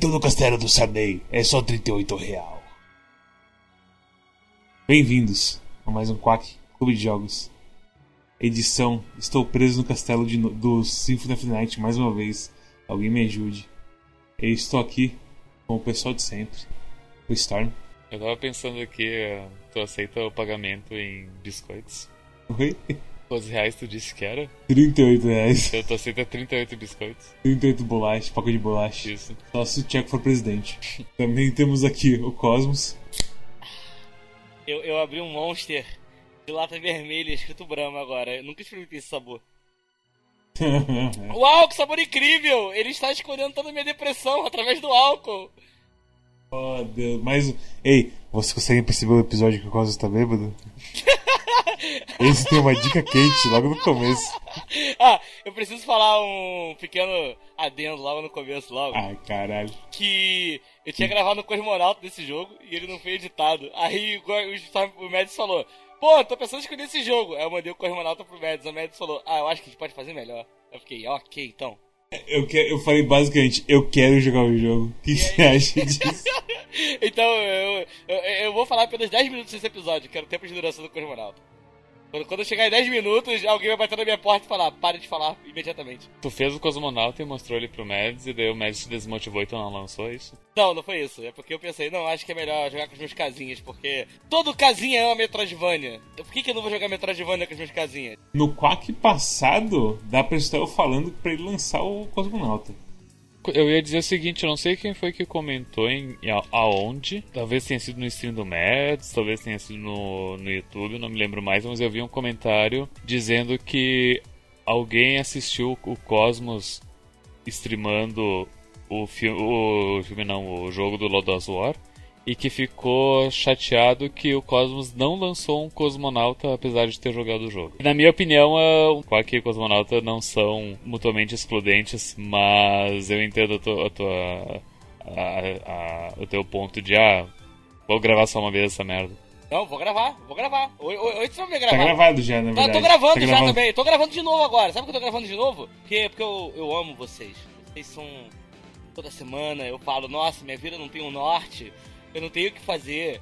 Diddley no Castelo do Sarney é só 38 real. Bem-vindos a mais um Quack Clube de Jogos. Edição Estou preso no castelo de, do Symphony of Night mais uma vez. Alguém me ajude. Eu estou aqui com o pessoal de sempre. O Storm. Eu tava pensando aqui, uh, tu aceita o pagamento em biscoitos? Oi? 12 reais tu disse que era? 38 reais. Eu tô aceita 38 biscoitos. 38 bolachas, pacote de bolacha. Isso. Só se o Tcheco for presidente. Também temos aqui o Cosmos. Eu, eu abri um Monster de lata vermelha escrito Brahma agora. Eu nunca experimentei esse sabor. Uau, que sabor incrível! Ele está escolhendo toda a minha depressão através do álcool. Oh, Deus. Mas, ei, você consegue perceber o episódio que o Cosmos tá bêbado? Esse tem uma dica quente logo no começo. ah, eu preciso falar um pequeno adendo logo no começo, logo. Ai, caralho. Que eu tinha gravado no Cosmonauta desse jogo e ele não foi editado. Aí o, o Mads falou: Pô, tô pensando em escolher esse jogo. Aí eu mandei o Cosmonauta pro Mads. O Mads falou: Ah, eu acho que a gente pode fazer melhor. Eu fiquei: Ok, então. Eu, que, eu falei basicamente, eu quero jogar o jogo. O que você acha disso? então, eu, eu, eu, vou falar apenas 10 minutos desse episódio, que era o tempo de duração do Cosmonauta. Quando, quando eu chegar em 10 minutos, alguém vai bater na minha porta e falar, pare de falar imediatamente. Tu fez o Cosmonauta e mostrou ele pro Mads, e daí o Mads te desmotivou e tu não lançou isso? Não, não foi isso. É porque eu pensei, não, acho que é melhor jogar com os meus casinhas, porque todo casinha é uma Metroidvania. Por que, que eu não vou jogar Metroidvania com os meus casinhas? No Quack passado, dá pra estar eu falando pra ele lançar o Cosmonauta. Eu ia dizer o seguinte, eu não sei quem foi que comentou em aonde. Talvez tenha sido no stream do Mads, talvez tenha sido no, no YouTube, não me lembro mais, mas eu vi um comentário dizendo que alguém assistiu o Cosmos streamando o filme, o filme não, o jogo do Lodos War e que ficou chateado que o Cosmos não lançou um cosmonauta apesar de ter jogado o jogo. Na minha opinião, o Quack e o cosmonauta não são mutuamente excludentes, mas eu entendo a tua, a tua a, a, o teu ponto de ah, vou gravar só uma vez essa merda. Não, vou gravar, vou gravar. Hoje você vai me gravar. Tá gravado já, na verdade. Tá, tô gravando tá já gravando. também. Tô gravando de novo agora. Sabe por que eu tô gravando de novo? Porque, porque eu, eu amo vocês. Vocês são. Toda semana eu falo, nossa, minha vida não tem um norte eu não tenho o que fazer.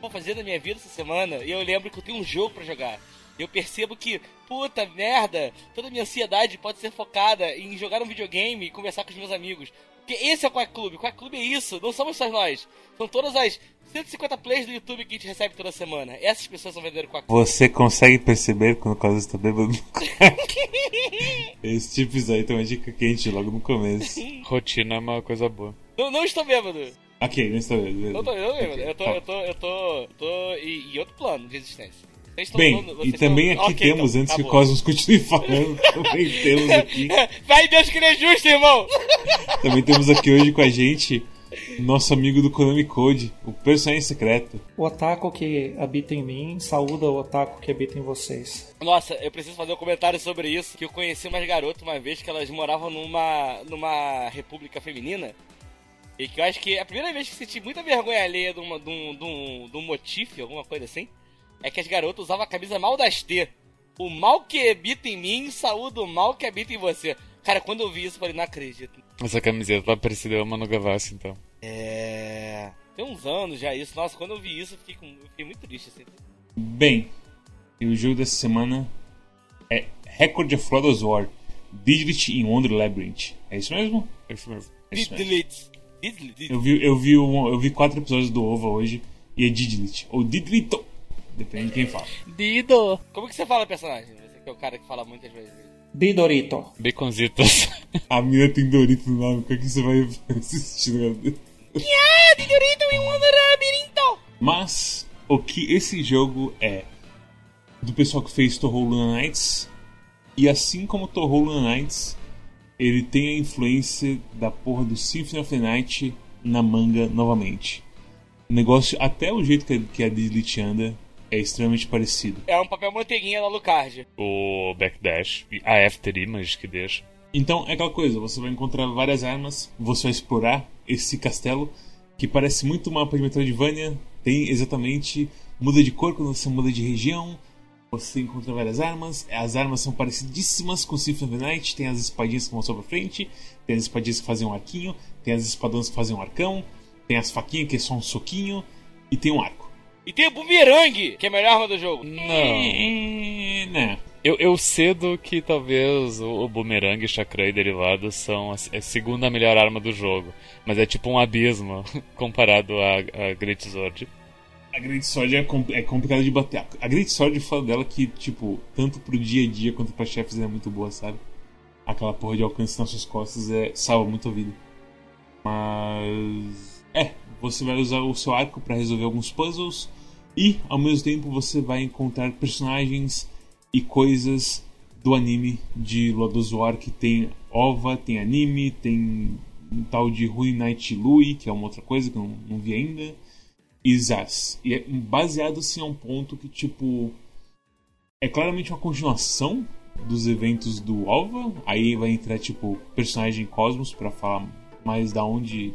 Vou fazer da minha vida essa semana. E eu lembro que eu tenho um jogo para jogar. Eu percebo que, puta merda, toda a minha ansiedade pode ser focada em jogar um videogame e conversar com os meus amigos. Porque esse é o Quack Clube. O Quack Clube é isso. Não somos só nós. São todas as 150 plays do YouTube que a gente recebe toda semana. Essas pessoas são verdadeiros Quack Clube. Você consegue perceber quando o Cosmos está bêbado? Esse tipo aí tem uma dica quente logo no começo. Rotina é uma coisa boa. Não, não estou bêbado. Ok, não estou bêbado. Não tô, eu, okay, eu tô, eu tô, eu tô, tô em, em outro plano de existência. Bem, falando, e também estão... aqui okay, temos, então, antes tá que o Cosmos continue falando, também temos aqui. Vai Deus que ele é justo, irmão! Também temos aqui hoje com a gente nosso amigo do Konami Code, o personagem secreto. O otaku que habita em mim saúda o otaku que habita em vocês. Nossa, eu preciso fazer um comentário sobre isso, que eu conheci umas garotas uma vez que elas moravam numa, numa república feminina. E que eu acho que a primeira vez que senti muita vergonha alheia de, uma, de, um, de, um, de um motif, alguma coisa assim, é que as garotas usavam a camisa mal das T. O mal que habita em mim saúda o mal que habita em você. Cara, quando eu vi isso, eu falei, não acredito. Essa camiseta tá parecida uma Manu Gavassi, então. É. Tem uns anos já isso. Nossa, quando eu vi isso, eu fiquei, com... eu fiquei muito triste assim. Bem, e o jogo dessa semana é Record of Lodoss War Diddlit in Wonder Labyrinth. É isso mesmo? É isso mesmo. É isso mesmo. Eu vi, eu, vi um, eu vi quatro episódios do OVA hoje e é Diddlit. Ou Diddlito. Depende de quem fala. Dido! Como que você fala personagem? Você que é o cara que fala muitas vezes. Didorito. Baconzitos. A mina tem Dorito no nome, como é que você vai assistir? Ah, Didorito em um labirinto! Mas o que esse jogo é do pessoal que fez Torro Luna Nights e assim como Torro Luna Nights ele tem a influência da porra do Symphony of the Night na manga novamente. O negócio, até o jeito que a, que a Diddlit anda é extremamente parecido. É um papel manteiguinha na Lucard. o backdash e a after image que deixa. Então é aquela coisa, você vai encontrar várias armas, você vai explorar esse castelo que parece muito um mapa de Metroidvania, tem exatamente muda de cor quando você muda de região, Você encontra várias armas. As armas são parecidíssimas com Symphony of the Night. Tem as espadinhas que vão só pra frente. Tem as espadinhas que fazem um arquinho. Tem as espadões que fazem um arcão. Tem as faquinhas que é só um soquinho. E tem um arco. E tem o Boomerang, que é a melhor arma do jogo. Não. Né? Eu, eu cedo que talvez o, o boomerang, chakra e derivados são a, a segunda melhor arma do jogo. Mas é tipo um abismo comparado a, a Great Sword. A Great Sword é, é complicada de bater. A Great Sword fala dela que, tipo, tanto pro dia a dia quanto pra chefes é muito boa, sabe? Aquela porra de alcance nas suas costas é, salva muito a vida. Mas. É, você vai usar o seu arco para resolver alguns puzzles. E, ao mesmo tempo, você vai encontrar personagens e coisas do anime de Lord of War que tem OVA, tem anime, tem um tal de Rui Night Lui, que é uma outra coisa que eu não, não vi ainda, Zaz. E é baseado assim a um ponto que, tipo, é claramente uma continuação dos eventos do OVA, aí vai entrar, tipo, personagem Cosmos para falar mais da onde,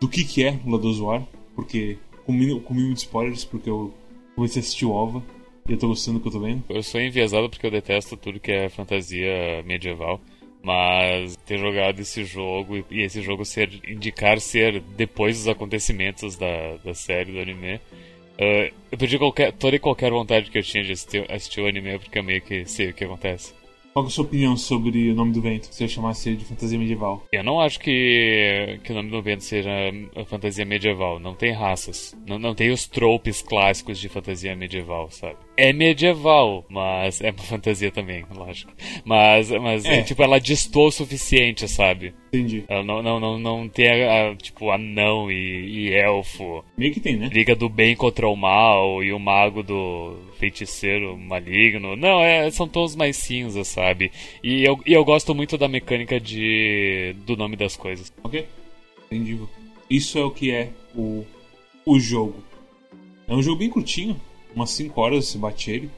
do que que é of War, porque com mínimo, com mínimo de spoilers, porque eu comecei a assistir o OVA, e eu tô gostando do que eu tô vendo. Eu sou enviesado porque eu detesto tudo que é fantasia medieval. Mas ter jogado esse jogo e esse jogo ser indicar ser depois dos acontecimentos da, da série do anime, uh, eu perdi qualquer, toda e qualquer vontade que eu tinha de assistir, assistir o anime porque eu meio que sei o que acontece. Qual é a sua opinião sobre o Nome do Vento, se eu chamasse ele de fantasia medieval? Eu não acho que, que o Nome do Vento seja fantasia medieval. Não tem raças. Não, não tem os tropes clássicos de fantasia medieval, sabe? É medieval, mas é uma fantasia também, lógico. Mas, mas é. tipo, ela distou o suficiente, sabe? Entendi. Ela não, não, não, não tem, a, a, tipo, anão e, e elfo. Meio que tem, né? Liga do bem contra o mal e o mago do feiticeiro maligno. Não, é, são tons mais cinza, sabe? E eu, e eu gosto muito da mecânica de do nome das coisas. Ok, entendi. Isso é o que é o, o jogo. É um jogo bem curtinho, umas 5 horas você bate ele.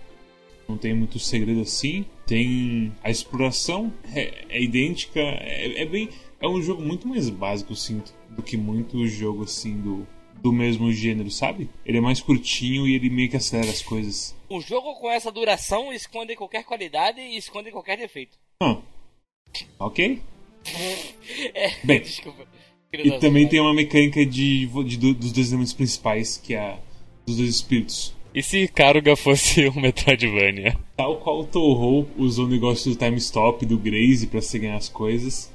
Não tem muito segredo assim. Tem a exploração, é, é idêntica, é, é, bem. É um jogo muito mais básico, sinto, do que muito jogo assim do, do mesmo gênero, sabe? Ele é mais curtinho e ele meio que acelera as coisas. O jogo com essa duração esconde qualquer qualidade e esconde qualquer defeito. Ah. Ok. é, Bem, desculpa. E também tem uma mecânica de, de, dos dois elementos principais, que é a dos dois espíritos. E se Karuga fosse um Metroidvania? Tal qual o Toho usou o negócio do time stop do Graze para você ganhar as coisas,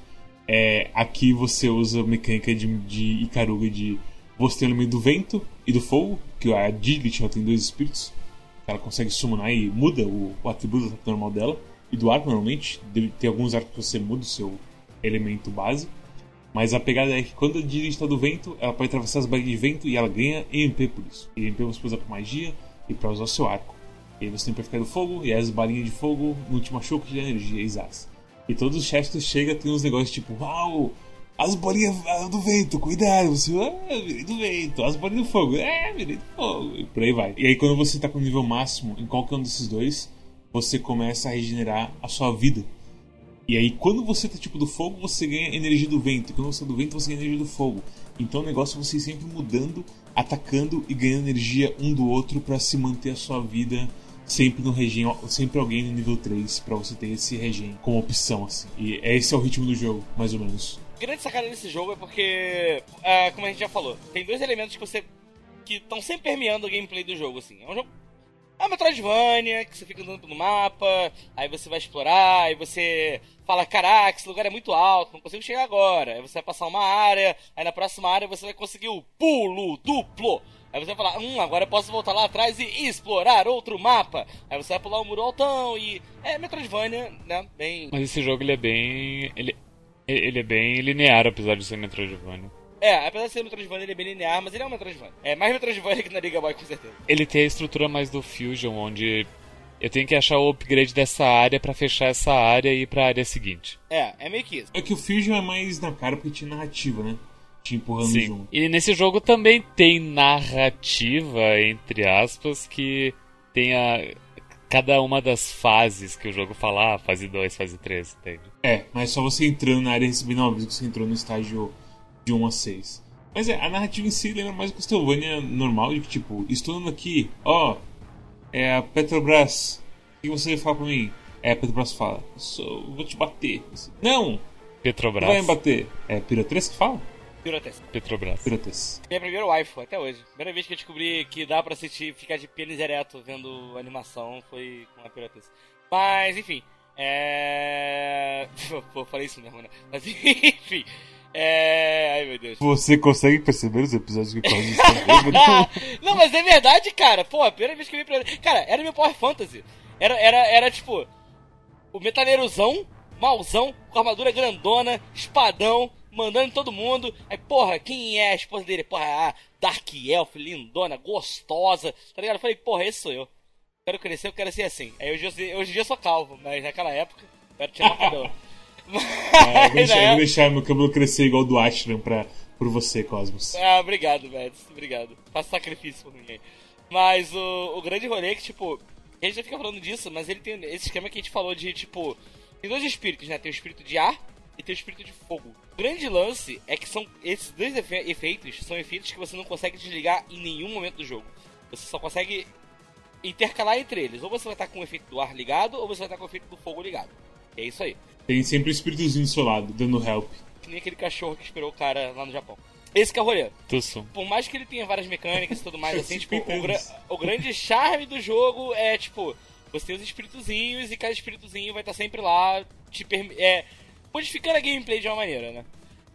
é, aqui você usa a mecânica de, de Ikaruga de você tem o elemento do vento e do fogo, que a Diglett tem dois espíritos, ela consegue summonar e muda o, o atributo normal dela, e do arco normalmente, tem alguns arcos que você muda o seu elemento base. Mas a pegada é que quando a Diglett está do vento, ela pode atravessar as barreiras de vento e ela ganha EMP por isso. E EMP você pode usar para magia, e para usar o seu arco. E aí você tem para ficar do fogo, e as balinhas de fogo no último choque de energia, exato. E todos os chefes que chega tem uns negócios tipo, uau, as bolinhas do vento, cuidado, você, ah, virei do vento, as bolinhas do fogo, é, virei do fogo, e por aí vai. E aí quando você tá com o nível máximo em qualquer um desses dois, você começa a regenerar a sua vida. E aí quando você tá tipo do fogo, você ganha energia do vento, e quando você tá do vento, você ganha energia do fogo. Então o negócio é você sempre mudando atacando e ganhando energia um do outro para se manter a sua vida sempre no regen, sempre alguém no nível 3 para você ter esse regen como opção assim. E esse é o ritmo do jogo, mais ou menos. A grande sacada desse jogo é porque, é, como a gente já falou, tem dois elementos que você que estão sempre permeando o gameplay do jogo assim. É um jogo é uma Metroidvania, que você fica andando pelo mapa, aí você vai explorar, aí você fala, caraca, esse lugar é muito alto, não consigo chegar agora. Aí você vai passar uma área, aí na próxima área você vai conseguir o pulo duplo. Aí você vai falar, hum, agora eu posso voltar lá atrás e explorar outro mapa. Aí você vai pular o muro altão e... É Metroidvania, né, bem... Mas esse jogo, ele é bem... Ele, ele é bem linear, apesar de ser Metroidvania. É, apesar de ser Metroidvania, ele é bem linear, mas ele é um Metroidvania. É mais Metroidvania que na Liga Boy, com certeza. Ele tem a estrutura mais do Fusion, onde eu tenho que achar o upgrade dessa área para fechar essa área e ir pra área seguinte. É, é meio que isso. É que o Fusion é mais na cara porque tinha narrativa, né? Te empurrando Sim. junto. E nesse jogo também tem narrativa, entre aspas, que tem a. Cada uma das fases que o jogo fala, ah, fase 2, fase 3, entende? É, mas só você entrando na área recebendo aviso que você entrou no estágio de 1 a 6. Mas é, a narrativa em si lembra mais o Castlevania normal, de que, tipo, estou aqui, ó, É a Petrobras. O que você fala pra mim? É a Petrobras fala. Sou, vou te bater. Não! Petrobras. Vai me bater. É Pirotres que fala? Pirotes. Petrobras. Pirotes. Minha primeira waifu, até hoje. Primeira vez que eu descobri que dá pra assistir, ficar de pênis ereto vendo animação foi com a Pirotes. Mas, enfim. É. Pô, falei isso mesmo, né? Mas, enfim. É. Ai, meu Deus. Você consegue perceber os episódios que quase isso? Não, mas é verdade, cara. Pô, a primeira vez que eu vi Pirotes. Cara, era meu Power Fantasy. Era, era, era tipo. O metaleirozão, malzão, com armadura grandona, espadão, mandando em todo mundo. Aí, porra, quem é a esposa dele? Porra, Dark Elf, lindona, gostosa. Tá ligado? Eu falei, porra, esse sou eu. Quero crescer, eu quero ser assim. Aí hoje, hoje em dia eu sou calvo, mas naquela época eu era tirar o cabelo. É, eu vou Mas, deixar, vou deixar meu cabelo crescer igual o do Ashram pra, por você, Cosmos. Ah, obrigado, Mads. Obrigado. Faça sacrifício por aí. Mas o, o grande rolê é que, tipo, a gente já fica falando disso, mas ele tem esse esquema que a gente falou de, tipo, tem dois espíritos, né? Tem o espírito de ar e tem o espírito de fogo. O grande lance é que são esses dois efe- efeitos são efeitos que você não consegue desligar em nenhum momento do jogo. Você só consegue intercalar entre eles. Ou você vai estar com o efeito do ar ligado, ou você vai estar com o efeito do fogo ligado. E é isso aí. Tem sempre o espíritozinho do seu lado, dando help. Que nem aquele cachorro que esperou o cara lá no Japão. Esse que é o rolê. Tussum. por mais que ele tenha várias mecânicas e tudo mais, assim, tipo, o, 50 gra- o grande charme do jogo é, tipo, você tem os espíritozinhos e cada espíritozinho vai estar sempre lá, te permi- é, modificando a gameplay de uma maneira, né?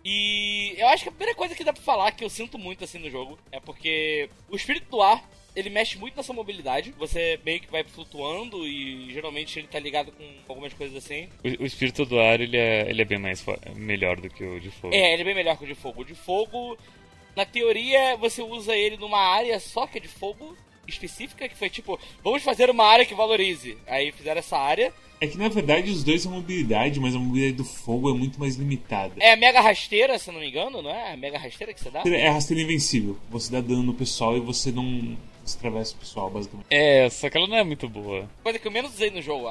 E eu acho que a primeira coisa que dá pra falar que eu sinto muito assim no jogo é porque o espírito do ar. Ele mexe muito na sua mobilidade. Você meio que vai flutuando e geralmente ele tá ligado com algumas coisas assim. O, o espírito do ar, ele é, ele é bem mais melhor do que o de fogo. É, ele é bem melhor que o de fogo. O de fogo, na teoria, você usa ele numa área só que é de fogo específica, que foi tipo, vamos fazer uma área que valorize. Aí fizeram essa área. É que na verdade os dois são mobilidade, mas a mobilidade do fogo é muito mais limitada. É a mega rasteira, se eu não me engano, não é? A mega rasteira que você dá? É rasteira invencível. Você dá dano no pessoal e você não atravessa o pessoal, basicamente. É, só que ela não é muito boa. Coisa que eu menos usei no jogo, eu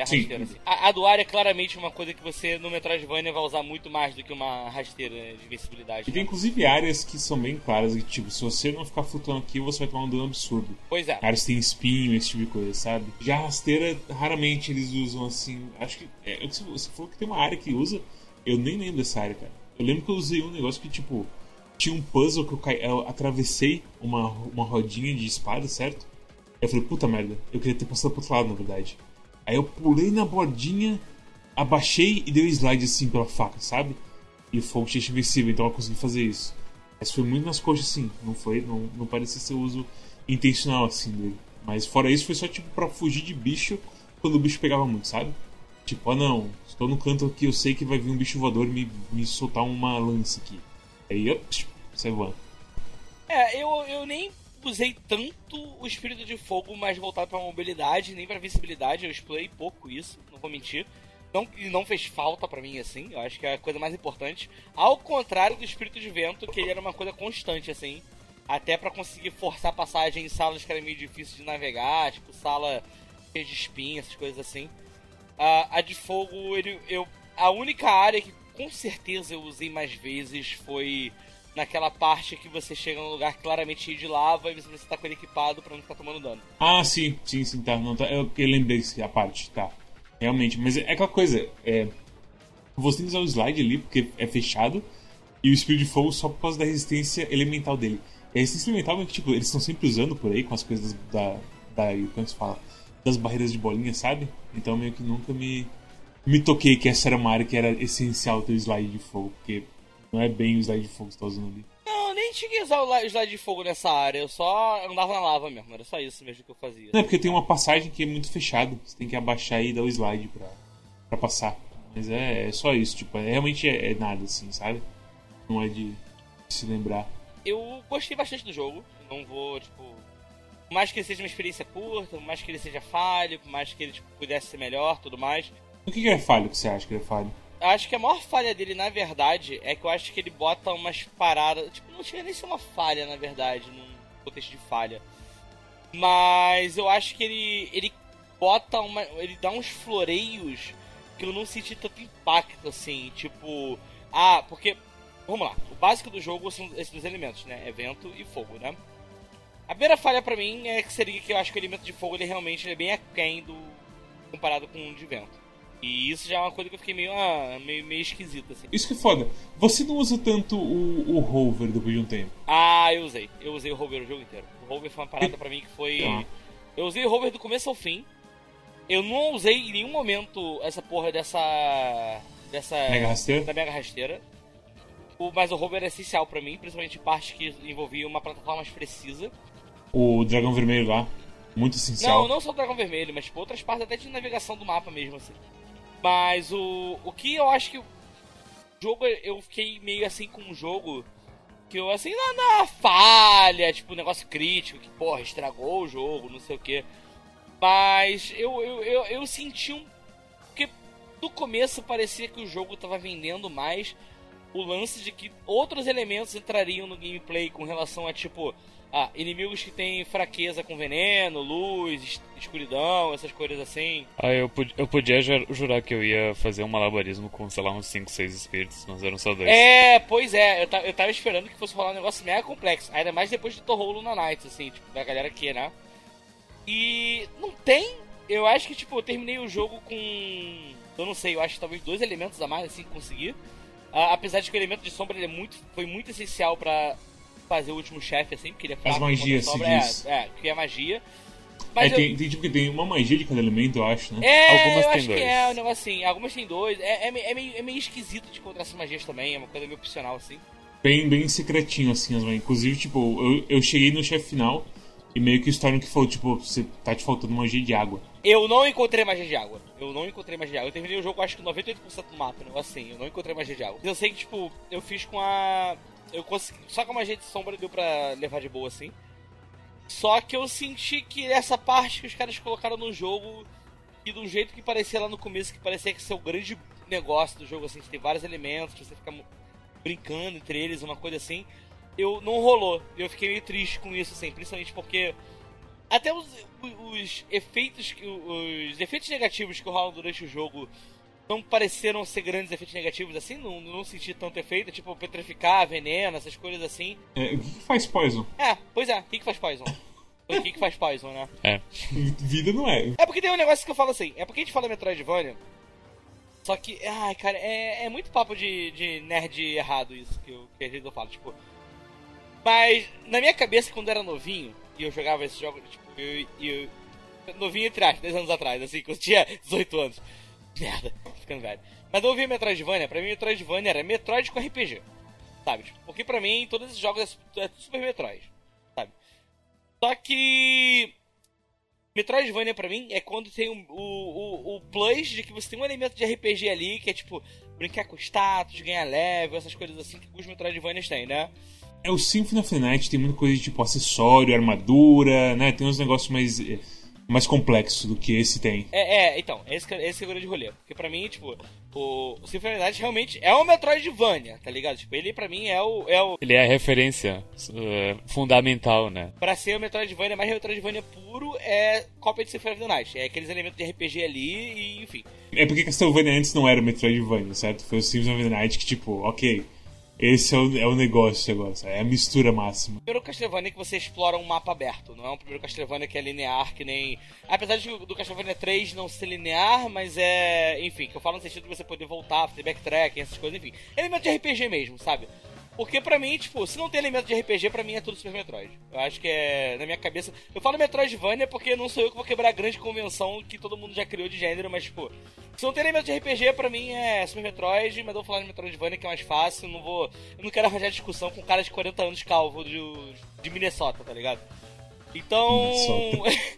a Sim. rasteira. assim. A, a do ar é claramente uma coisa que você no Metroidvania vai usar muito mais do que uma rasteira de invencibilidade. E tem né? inclusive áreas que são bem claras, que tipo, se você não ficar flutuando aqui, você vai tomar um dano absurdo. Pois é. Áreas que tem espinho, esse tipo de coisa, sabe? Já a rasteira, raramente eles usam assim. Acho que. É, você falou que tem uma área que usa. Eu nem lembro dessa área, cara. Eu lembro que eu usei um negócio que, tipo, tinha um puzzle que eu, cai, eu atravessei uma, uma rodinha de espada, certo? Eu falei, puta merda, eu queria ter passado pro outro lado, na verdade. Aí eu pulei na bordinha, abaixei e dei um slide assim pela faca, sabe? E o fogo tinha invencível, então eu consegui fazer isso. Mas foi muito nas coxas, sim. Não foi, não, não parecia ser uso intencional assim dele. Mas fora isso, foi só tipo pra fugir de bicho quando o bicho pegava muito, sabe? Tipo, ah não, estou no canto aqui, eu sei que vai vir um bicho voador me, me soltar uma lança aqui. Aí eu sai voando. É, eu, eu nem usei tanto o espírito de fogo mais voltado pra mobilidade, nem pra visibilidade. Eu explorei pouco isso, não vou mentir. Não, e não fez falta pra mim, assim. Eu acho que é a coisa mais importante. Ao contrário do espírito de vento, que ele era uma coisa constante, assim. Até pra conseguir forçar passagem em salas que eram meio difíceis de navegar, tipo sala cheia de espinhas, essas coisas assim. A, a de fogo, ele, eu, a única área que com certeza eu usei mais vezes foi naquela parte que você chega num lugar claramente cheio de lava e você precisa estar com ele equipado pra não ficar tomando dano. Ah, sim, sim, sim, tá. Não, tá. Eu, eu lembrei a parte, tá. Realmente, mas é aquela coisa, é. Você tem que usar o slide ali porque é fechado, e o espírito de fogo só por causa da resistência elemental dele. E a resistência elemental é que, tipo, eles estão sempre usando por aí com as coisas da. da como se fala? Das barreiras de bolinha, sabe? Então meio que nunca me. Me toquei que essa era uma área que era essencial ter o slide de fogo, porque não é bem o slide de fogo que você tá usando ali. Não, eu nem cheguei a usar o slide de fogo nessa área, eu só andava na lava mesmo, era só isso mesmo que eu fazia. Não, é porque tem uma passagem que é muito fechada. Você tem que abaixar e dar o slide pra, pra passar. Mas é, é só isso, tipo, é, realmente é, é nada assim, sabe? Não é de se lembrar. Eu gostei bastante do jogo, não vou, tipo. Por mais que ele seja uma experiência curta, por mais que ele seja falho, por mais que ele tipo, pudesse ser melhor tudo mais. O que, que é falho que você acha que é falho? Acho que a maior falha dele, na verdade, é que eu acho que ele bota umas paradas. Tipo, não chega nem a ser uma falha, na verdade, num contexto de falha. Mas eu acho que ele. ele bota uma. ele dá uns floreios que eu não senti tanto impacto, assim. Tipo. Ah, porque. Vamos lá. O básico do jogo são esses dois elementos, né? É vento e fogo, né? A primeira falha pra mim é que seria que eu acho que o elemento de fogo ele realmente é bem aquém do. comparado com o de vento. E isso já é uma coisa que eu fiquei meio, ah, meio, meio esquisita, assim. Isso que é foda. Você não usa tanto o, o rover depois de um tempo. Ah, eu usei. Eu usei o rover o jogo inteiro. O rover foi uma parada pra mim que foi. Ah. Eu usei o rover do começo ao fim. Eu não usei em nenhum momento essa porra dessa. dessa. Mega rasteira? da mega rasteira. O, mas o rover é essencial pra mim, principalmente parte que envolvia uma plataforma mais precisa. O dragão vermelho lá. Muito essencial. Não, não só o dragão vermelho, mas tipo, outras partes até de navegação do mapa mesmo, assim. Mas o. O que eu acho que. O jogo, eu fiquei meio assim com um jogo. Que eu, assim, na, na falha, tipo, negócio crítico, que, porra, estragou o jogo, não sei o que. Mas eu, eu, eu, eu senti um. Porque no começo parecia que o jogo tava vendendo mais o lance de que outros elementos entrariam no gameplay com relação a, tipo, ah, inimigos que têm fraqueza com veneno, luz, es- escuridão, essas coisas assim. Ah, eu, eu podia ju- jurar que eu ia fazer um malabarismo com, sei lá, uns 5, 6 espíritos, mas eram só dois. É, pois é, eu, eu tava esperando que fosse rolar um negócio mega complexo, ainda mais depois de Torrou Luna Knights, assim, tipo, da galera aqui, né? E não tem, eu acho que, tipo, eu terminei o jogo com, eu não sei, eu acho que talvez dois elementos a mais, assim, que consegui. Ah, apesar de que o elemento de sombra é muito, foi muito essencial pra fazer o último chefe, assim, porque ele é fraco contra magias, se é, diz. é, que é magia. É, Mas eu- tem, tem tipo que tem uma magia de cada elemento, eu acho, né? É, Algumas eu tem acho dois. que é um negócio assim. Algumas tem dois. É, é, é meio, é meio esquisito de encontrar essas magias também. É uma coisa meio opcional, assim. Bem, bem secretinho, assim, as magias. Inclusive, tipo, eu, eu cheguei no chefe final e meio que o Storm que falou, tipo, você tá te faltando magia de água. Eu não encontrei magia de água. Eu não encontrei magia de água. Eu terminei o jogo, acho que 98% do mapa, um negócio assim. Eu não encontrei magia de água. Eu sei que, tipo, eu fiz com a. Eu consegui. Só com a magia de sombra deu pra levar de boa, assim. Só que eu senti que essa parte que os caras colocaram no jogo. E do jeito que parecia lá no começo, que parecia que ser o grande negócio do jogo, assim, que tem vários elementos, você fica brincando entre eles, uma coisa assim. Eu não rolou. Eu fiquei meio triste com isso, assim, principalmente porque até os, os efeitos os efeitos negativos que rolam durante o jogo não pareceram ser grandes efeitos negativos assim, não, não senti tanto efeito, tipo petrificar, veneno, essas coisas assim. É, o que, que faz Poison? É, pois é, o que, que faz Poison? O que, que faz Poison, né? É. Vida não é. É porque tem um negócio que eu falo assim, é porque a gente fala Metroidvania, só que, ai, cara, é, é muito papo de, de nerd errado isso que, eu, que às vezes eu falo, tipo. Mas, na minha cabeça, quando eu era novinho, e eu jogava esse jogo, tipo, eu, eu novinho entre aspas, 10 anos atrás, assim, quando eu tinha 18 anos. Merda, ficando velho. Mas eu ouvia Metroidvania, pra mim Metroidvania era Metroid com RPG. Sabe? Tipo, porque pra mim todos esses jogos é é Super Metroid. Sabe? Só que. Metroidvania pra mim é quando tem o, o, o, o plus de que você tem um elemento de RPG ali, que é tipo, brincar com status, ganhar level, essas coisas assim que os Metroidvanias têm, né? É o Symphony of the Night, tem muita coisa de tipo acessório, armadura, né? Tem uns negócios mais, eh, mais complexos do que esse tem. É, é, então, esse, esse é o grande rolê. Porque pra mim, tipo, o, o Symphony Night realmente é um Metroidvania, tá ligado? Tipo, ele pra mim é o. É o Ele é a referência eh, fundamental, né? pra ser o Metroidvania, mais Metroidvania puro, é cópia de Symphony of the Night. É aqueles elementos de RPG ali e, enfim. É porque Castlevania antes não era o Metroidvania, certo? Foi o Symphony of the Night que, tipo, ok, esse é o, é o negócio agora, é a mistura máxima. primeiro Castlevania que você explora um mapa aberto, não é um primeiro Castlevania que é linear, que nem. Apesar de do Castlevania 3 não ser linear, mas é. Enfim, que eu falo no sentido de você poder voltar, fazer backtracking, essas coisas, enfim. Elemento de RPG mesmo, sabe? Porque pra mim, tipo, se não tem elemento de RPG, pra mim é tudo Super Metroid. Eu acho que é, na minha cabeça. Eu falo Metroidvania porque não sou eu que vou quebrar a grande convenção que todo mundo já criou de gênero, mas, tipo, se não tem elemento de RPG, pra mim é Super Metroid, mas eu vou falar de Metroidvania que é mais fácil, não vou. Eu não quero arranjar discussão com um cara de 40 anos calvo de, de Minnesota, tá ligado? Então.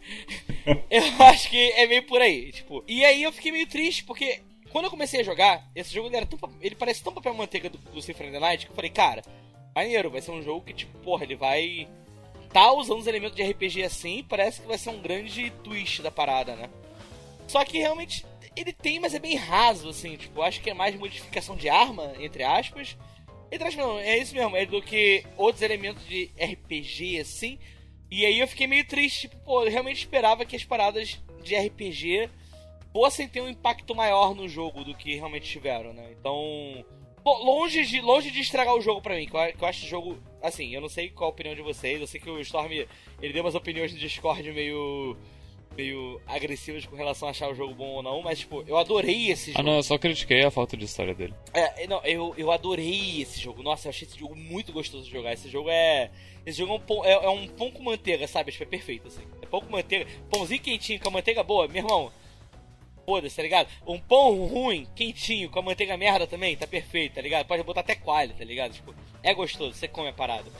eu acho que é meio por aí, tipo. E aí eu fiquei meio triste, porque quando eu comecei a jogar, esse jogo ele, era tão, ele parece tão papel manteiga do, do Symphony of the Night que eu falei, cara, maneiro, vai ser um jogo que, tipo, porra, ele vai. Tá usando os elementos de RPG assim, parece que vai ser um grande twist da parada, né? Só que realmente ele tem, mas é bem raso, assim, tipo, acho que é mais modificação de arma, entre aspas. Entre aspas, não, é isso mesmo, é do que outros elementos de RPG, assim. E aí eu fiquei meio triste, tipo, pô, eu realmente esperava que as paradas de RPG fossem ter um impacto maior no jogo do que realmente tiveram, né? Então, longe de, longe de estragar o jogo pra mim, que eu, que eu acho esse jogo. Assim, eu não sei qual a opinião de vocês, eu sei que o Storm ele deu umas opiniões no Discord meio. meio agressivas com relação a achar o jogo bom ou não, mas tipo, eu adorei esse jogo. Ah, não, eu só critiquei a falta de história dele. É, não, eu, eu adorei esse jogo. Nossa, eu achei esse jogo muito gostoso de jogar. Esse jogo é. Esse jogo é um pão, é, é um pão com manteiga, sabe? Tipo, é perfeito, assim. É pão com manteiga. Pãozinho quentinho com a manteiga boa, meu irmão. Foda-se, tá ligado? Um pão ruim, quentinho, com a manteiga merda também, tá perfeito, tá ligado? Pode botar até coalho, tá ligado? Tipo, é gostoso, você come a parada.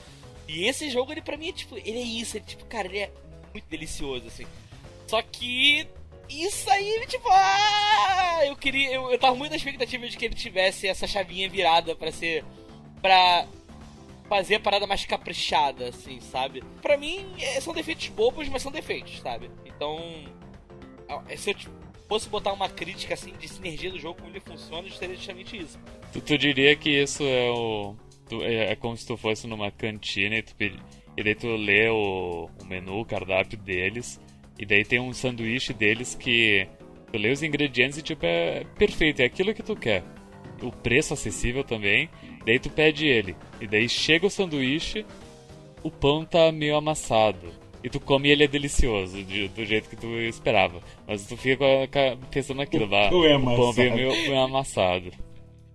E esse jogo, ele pra mim é tipo, ele é isso, ele, tipo, cara, ele é muito delicioso, assim. Só que isso aí, tipo, ah, eu queria. Eu, eu tava muito na expectativa de que ele tivesse essa chavinha virada para ser. pra fazer a parada mais caprichada, assim, sabe? Pra mim, é, são defeitos bobos, mas são defeitos, sabe? Então. Se eu fosse botar uma crítica, assim, de sinergia do jogo, como ele funciona, seria justamente isso. Tu, tu diria que isso é o. Tu, é, é, como se tu fosse numa cantina e, tu, e daí tu lê o, o menu, o cardápio deles. E daí tem um sanduíche deles que tu lê os ingredientes e tipo é perfeito, é aquilo que tu quer. O preço acessível também. Daí tu pede ele. E daí chega o sanduíche, o pão tá meio amassado. E tu come e ele é delicioso, de, do jeito que tu esperava. Mas tu fica pensando naquilo, lá. O, é o pão veio meio, meio amassado.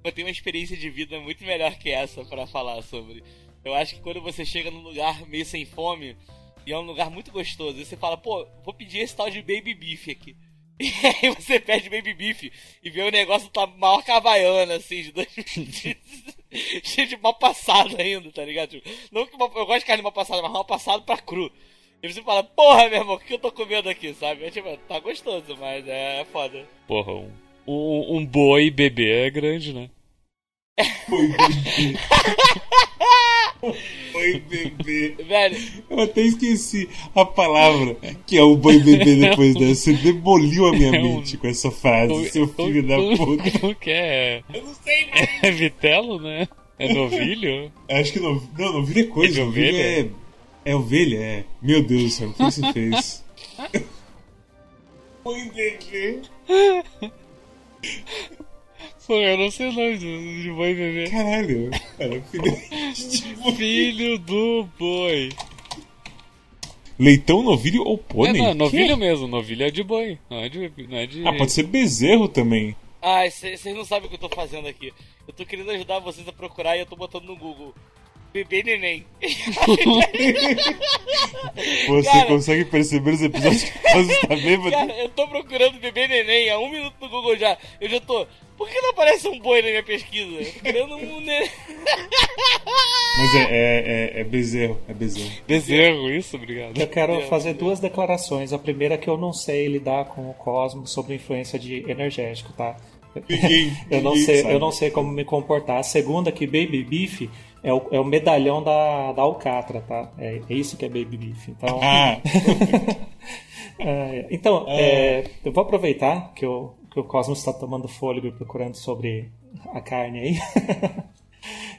Eu tenho uma experiência de vida muito melhor que essa para falar sobre. Eu acho que quando você chega num lugar meio sem fome, e é um lugar muito gostoso. E você fala, pô, vou pedir esse tal de baby beef aqui. E aí você pede baby beef e vê o negócio tá maior cavaiana, assim, de dois cheio de mal passado ainda, tá ligado? Tipo, não que eu gosto de carne mal passada, mas mal passado pra cru. E você fala, porra, meu irmão, o que eu tô comendo aqui, sabe? É, tipo, tá gostoso, mas é, é foda. Porra, um, um, um boi bebê é grande, né? Boi bebê. Boi bebê. Velho. Eu até esqueci a palavra que é o boi bebê depois dessa. Você demoliu a minha mente com essa frase, seu filho da puta. O que é? Eu não sei mais. É vitelo, né? É novilho? Acho que no... não, novilho é coisa. É novilho é. É ovelha, é. Meu Deus do céu, o que você fez? Boi bebê. Pô, eu não sei o nome do, de boi bebê. Caralho, cara, filho, tipo, Filho do boi. Leitão, novilho ou É, pônei? não, novilho Que? mesmo, novilho é de boi. Não é de. Não é de... Ah, pode ser bezerro também. Ai, vocês não sabem o que eu tô fazendo aqui. Eu tô querendo ajudar vocês a procurar e eu tô botando no Google. Bebê neném. Você Cara. consegue perceber os episódios que você está bêbado? Cara, eu tô procurando bebê neném há um minuto no Google já. Eu já tô. Por que não aparece um boi na minha pesquisa? Eu tô querendo um neném. Mas é, é, é, é bezerro, é bezerro. Bezerro, isso, obrigado. Eu quero Deus, fazer Deus. duas declarações. A primeira é que eu não sei lidar com o Cosmos sobre influência de energético, tá? Ninguém, Eu não ninguém sei, sabe. eu não sei como me comportar. A segunda que Baby Beef é o, é o medalhão da, da Alcatra, tá? É, é isso que é Baby Beef. Então, Ah, é, então é, eu vou aproveitar que o, que o Cosmos está tomando fôlego e procurando sobre a carne aí.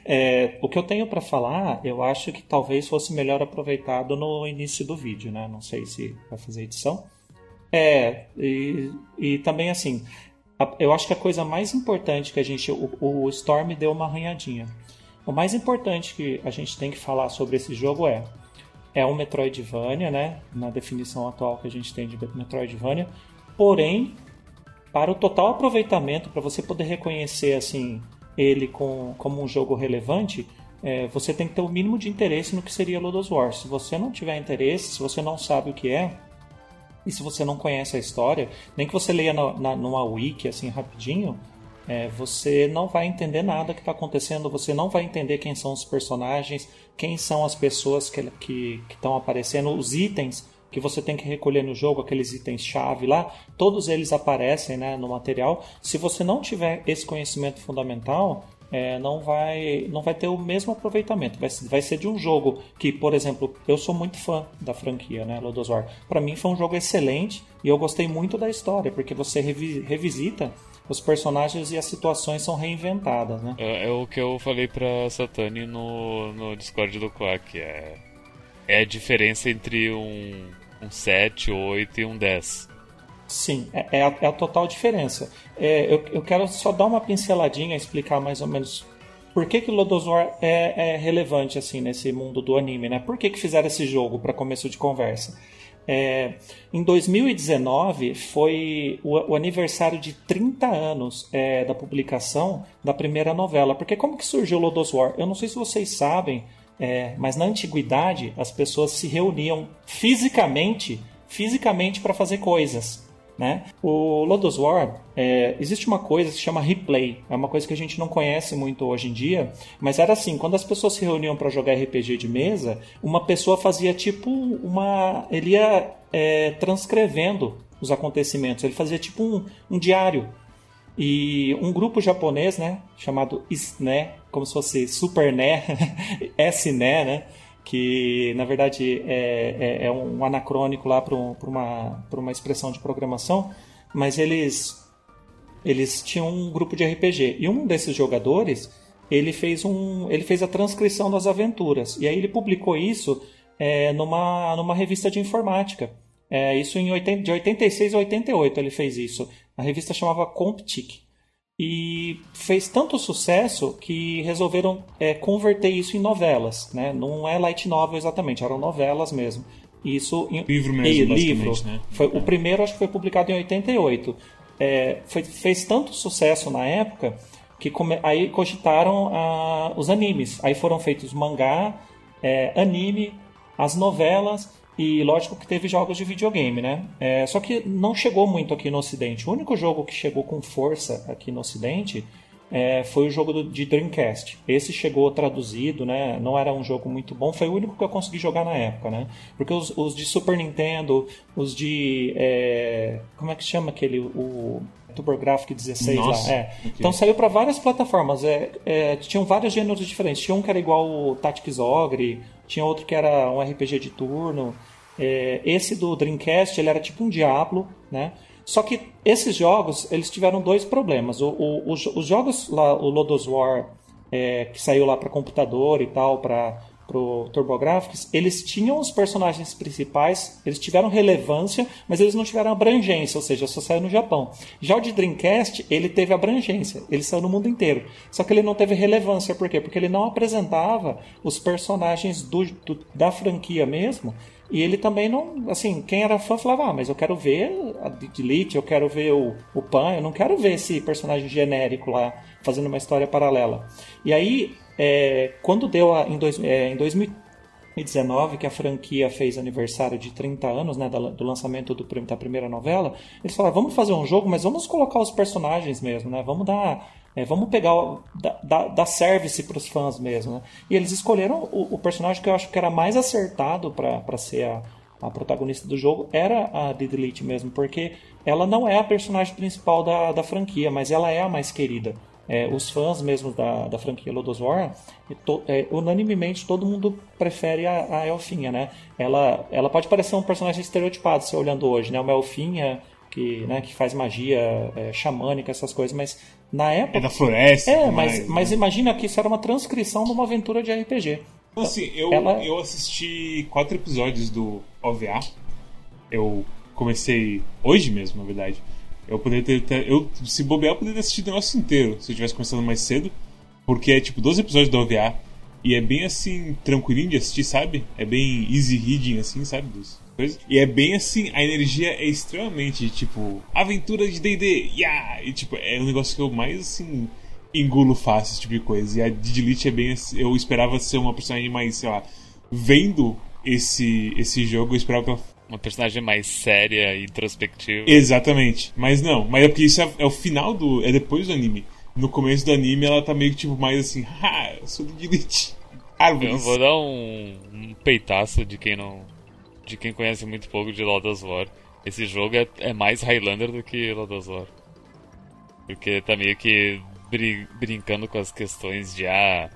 É, o que eu tenho para falar, eu acho que talvez fosse melhor aproveitado no início do vídeo, né? Não sei se vai fazer edição. É, e, e também assim, a- eu acho que a coisa mais importante que a gente. O, o Storm deu uma arranhadinha. O mais importante que a gente tem que falar sobre esse jogo é. É um Metroidvania, né? Na definição atual que a gente tem de Metroidvania. Porém, para o total aproveitamento, para você poder reconhecer assim ele com, como um jogo relevante, é, você tem que ter o mínimo de interesse no que seria Lodos War. Se você não tiver interesse, se você não sabe o que é, e se você não conhece a história, nem que você leia na, na, numa wiki assim rapidinho, é, você não vai entender nada que está acontecendo, você não vai entender quem são os personagens, quem são as pessoas que estão que, que aparecendo, os itens que você tem que recolher no jogo, aqueles itens-chave lá, todos eles aparecem né, no material. Se você não tiver esse conhecimento fundamental, é, não, vai, não vai ter o mesmo aproveitamento. Vai, vai ser de um jogo que, por exemplo, eu sou muito fã da franquia, né, Lodos War. Para mim foi um jogo excelente e eu gostei muito da história, porque você revi- revisita os personagens e as situações são reinventadas, né? É, é o que eu falei pra Satani no, no Discord do Quack. É, é a diferença entre um, um 7, 8 e um 10. Sim, é, é a, é a total diferença. É, eu, eu quero só dar uma pinceladinha, explicar mais ou menos por que que Lodoss War é, é, relevante assim nesse mundo do anime, né? Por que que fizeram esse jogo para começo de conversa? É, em 2019 foi o, o, aniversário de 30 anos é, da publicação da primeira novela. Porque como que surgiu Lodoss War? Eu não sei se vocês sabem, é, mas na antiguidade as pessoas se reuniam fisicamente, fisicamente para fazer coisas. Né? O Lodoss War, é, existe uma coisa que se chama replay, é uma coisa que a gente não conhece muito hoje em dia, mas era assim, quando as pessoas se reuniam para jogar RPG de mesa, uma pessoa fazia tipo uma... ele ia é, transcrevendo os acontecimentos, ele fazia tipo um, um diário, e um grupo japonês, né, chamado SNE, como se fosse Super NE, SNE, né, que na verdade é, é, é um anacrônico lá para um, uma, uma expressão de programação, mas eles, eles tinham um grupo de RPG. E um desses jogadores ele fez, um, ele fez a transcrição das aventuras. E aí ele publicou isso é, numa, numa revista de informática. É, isso em 80, de 86 a 88 ele fez isso. A revista chamava Comptic e fez tanto sucesso que resolveram é, converter isso em novelas, né? Não é light novel exatamente, eram novelas mesmo. Isso livro mesmo, e, livro. Né? Foi é. o primeiro, acho que foi publicado em 88. É, foi, fez tanto sucesso na época que come, aí cogitaram ah, os animes. Aí foram feitos mangá, é, anime, as novelas e lógico que teve jogos de videogame, né? É, só que não chegou muito aqui no Ocidente. O único jogo que chegou com força aqui no Ocidente é, foi o jogo do, de Dreamcast. Esse chegou traduzido, né? Não era um jogo muito bom, foi o único que eu consegui jogar na época, né? Porque os, os de Super Nintendo, os de. É, como é que chama aquele. O, TurboGrafx 16 Nossa, lá. É. Okay. Então saiu para várias plataformas. É, é, tinham vários gêneros diferentes. Tinha um que era igual o Tactics Ogre, tinha outro que era um RPG de turno. É, esse do Dreamcast ele era tipo um Diablo, né? Só que esses jogos eles tiveram dois problemas. O, o, os, os, jogos lá, o Lodos War é, que saiu lá para computador e tal, para pro TurboGrafx, eles tinham os personagens principais, eles tiveram relevância, mas eles não tiveram abrangência, ou seja, só saiu no Japão. Já o de Dreamcast, ele teve abrangência, ele saiu no mundo inteiro. Só que ele não teve relevância, por quê? Porque ele não apresentava os personagens do, do da franquia mesmo, e ele também não, assim, quem era fã falava, ah, mas eu quero ver a Delete, eu quero ver o, o Pan, eu não quero ver esse personagem genérico lá fazendo uma história paralela. E aí é, quando deu a, em, dois, é, em 2019, que a franquia fez aniversário de 30 anos né, do lançamento do, da primeira novela, eles falaram: vamos fazer um jogo, mas vamos colocar os personagens mesmo, né? Vamos dar. É, vamos pegar, dar, dar service para os fãs mesmo. Né? E eles escolheram o, o, personagem que eu acho que era mais acertado para ser a, a protagonista do jogo, era a Didlite mesmo, porque ela não é a personagem principal da, da franquia, mas ela é a mais querida é, os fãs mesmo da, da franquia Lodos War, to, é, unanimemente todo mundo prefere a, a, Elfinha, né? Ela, ela pode parecer um personagem estereotipado, se olhando hoje, né? Uma Elfinha que, né, que faz magia é, xamânica, essas coisas, mas na época... É da floresta. É, mas, mais, mas né? imagina que isso era uma transcrição de uma aventura de RPG. Então, assim, eu, ela... eu assisti quatro episódios do OVA. Eu comecei hoje mesmo, na verdade. Eu poderia ter. Eu, se bobear, eu poderia ter assistido o negócio inteiro se eu tivesse começado mais cedo. Porque é tipo 12 episódios do OVA. E é bem assim, tranquilinho de assistir, sabe? É bem easy reading, assim, sabe? Dos coisas. E é bem assim, a energia é extremamente, tipo, aventura de DD, yeah! E tipo, é um negócio que eu mais assim engulo fácil, esse tipo de coisa. E a Didilite é bem assim, eu esperava ser uma personagem mais, sei lá, vendo esse, esse jogo, eu esperava que ela uma personagem mais séria e introspectiva. Exatamente. Mas não, mas é porque isso é, é, o final do. É depois do anime. No começo do anime ela tá meio que tipo mais assim, ah, eu sou do Elite. Eu vou dar um, um, peitaço de quem não. De quem conhece muito pouco de Lord of War. Esse jogo é, é mais Highlander do que Lord of War. Porque tá meio que brin brincando com as questões de ah,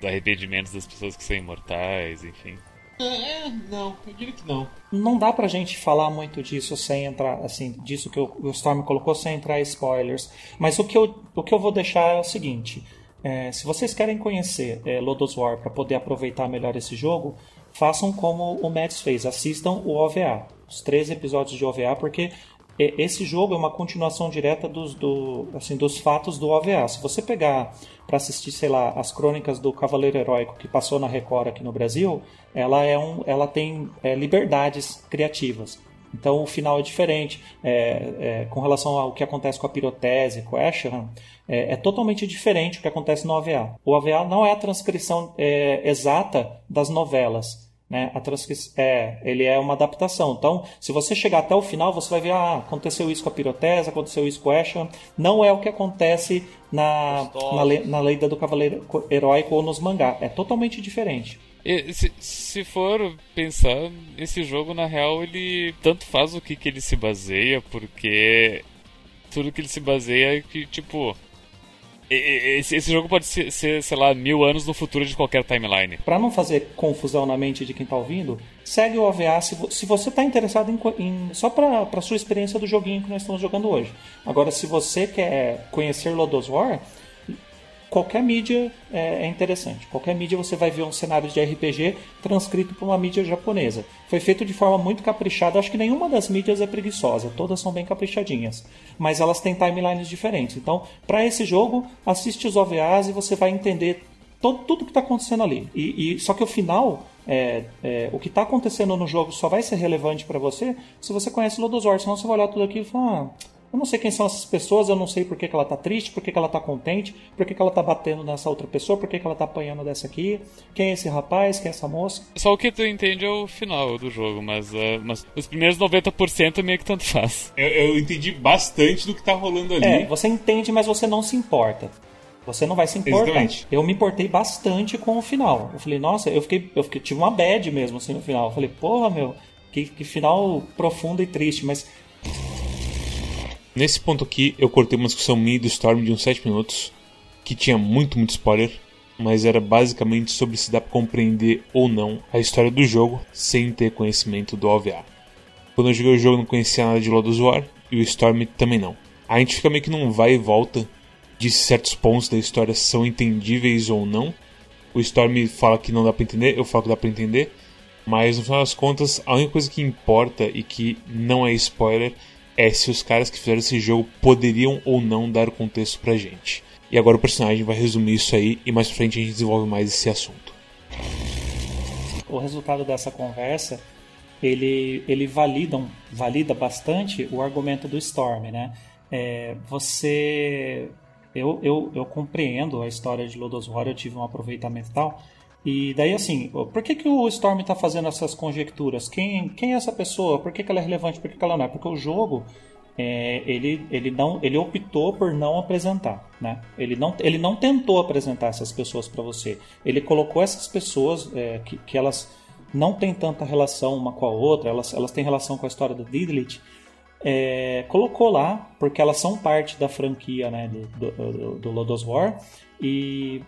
dos arrependimentos das pessoas que são imortais, enfim. É, não, eu diria que não. Não dá pra gente falar muito disso sem entrar, assim, disso que o Storm colocou sem entrar spoilers. Mas o que eu, o que eu vou deixar é o seguinte: é, se vocês querem conhecer é, Lodos War para poder aproveitar melhor esse jogo, façam como o Mads fez, assistam o OVA, os três episódios de OVA, porque esse jogo é uma continuação direta dos, do, assim, dos fatos do OVA. Se você pegar para assistir, sei lá, as crônicas do Cavaleiro Heróico que passou na Record aqui no Brasil, ela, é um, ela tem é, liberdades criativas. Então o final é diferente. É, é, com relação ao que acontece com a pirotese, com o Asheran, é, é, totalmente diferente o que acontece no OVA. O OVA não é a transcrição é, exata das novelas. Né? A transcrição, é, ele é uma adaptação. Então, se você chegar até o final, você vai ver, ah, aconteceu isso com a pirotese, aconteceu isso com o Ashan. Não é o que acontece na, na, lei, na lei do Cavaleiro Heróico ou nos mangá. É totalmente diferente. E, se, se for pensar, esse jogo, na real, ele tanto faz o que, que ele se baseia, porque tudo que ele se baseia é que, tipo, esse, esse, jogo pode ser, ser, sei lá, mil anos no futuro de qualquer timeline. Para não fazer confusão na mente de quem tá ouvindo, segue o OVA se, se você tá interessado em, em só para sua experiência do joguinho que nós estamos jogando hoje. Agora, se você quer conhecer Lodos War, qualquer mídia é, é, interessante. Qualquer mídia você vai ver um cenário de RPG transcrito por uma mídia japonesa. Foi feito de forma muito caprichada. Acho que nenhuma das mídias é preguiçosa. Todas são bem caprichadinhas. Mas elas têm timelines diferentes. Então, para esse jogo, assiste os OVAs e você vai entender todo, tudo que está acontecendo ali. E, e, só que o final, é, é, o que está acontecendo no jogo só vai ser relevante para você se você conhece Lodosor. Senão você vai olhar tudo aqui e falar... Ah, eu não sei quem são essas pessoas, eu não sei por que, que ela tá triste, por que, que ela tá contente, por que, que ela tá batendo nessa outra pessoa, por que, que ela tá apanhando dessa aqui, quem é esse rapaz, quem é essa moça. Só o que tu entende é o final do jogo, mas, uh, mas os primeiros 90% meio que tanto faz. Eu, eu, entendi bastante do que tá rolando ali. É, você entende, mas você não se importa. Você não vai se importar. Exatamente. Eu me importei bastante com o final. Eu falei, nossa, eu fiquei, eu fiquei, tive uma bad mesmo assim no final. Eu falei, porra, meu, que, que final profundo e triste, mas Nesse ponto aqui, eu cortei uma discussão minha do Storm de uns 7 minutos, que tinha muito, muito spoiler, mas era basicamente sobre se dá para compreender ou não a história do jogo sem ter conhecimento do OVA. Quando eu joguei o jogo, não conhecia nada de Lodos War e o Storm também não. A gente fica meio que num vai e volta de se certos pontos da história são entendíveis ou não. O Storm fala que não dá para entender, eu falo que dá para entender, mas no final das contas, a única coisa que importa e que não é spoiler é se os caras que fizeram esse jogo poderiam ou não dar o contexto pra gente. E agora o personagem vai resumir isso aí e mais pra frente a gente desenvolve mais esse assunto. O resultado dessa conversa ele, ele valida, valida bastante o argumento do Storm, né? É, você. Eu, eu, eu compreendo a história de Lodos War, eu tive um aproveitamento tal, e daí, assim, por que, que o Storm está fazendo essas conjecturas? Quem, quem é essa pessoa? Por que, que ela é relevante? Por que, que ela não é? Porque o jogo, é, ele, ele, não, ele optou por não apresentar. Né? Ele, não, ele não tentou apresentar essas pessoas para você. Ele colocou essas pessoas é, que, que elas não têm tanta relação uma com a outra, elas, elas têm relação com a história do Didlit. É, colocou lá porque elas são parte da franquia né, do, do, do, do Lodos War e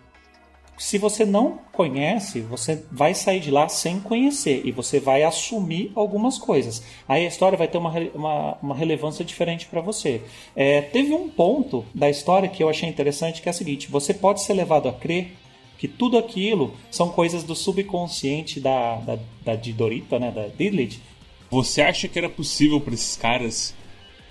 se você não conhece, você vai sair de lá sem conhecer e você vai assumir algumas coisas. Aí a história vai ter uma, uma, uma relevância diferente para você. É, teve um ponto da história que eu achei interessante que é o seguinte: você pode ser levado a crer que tudo aquilo são coisas do subconsciente da, da, da Didorita, né, da Didlit. Você acha que era possível para esses caras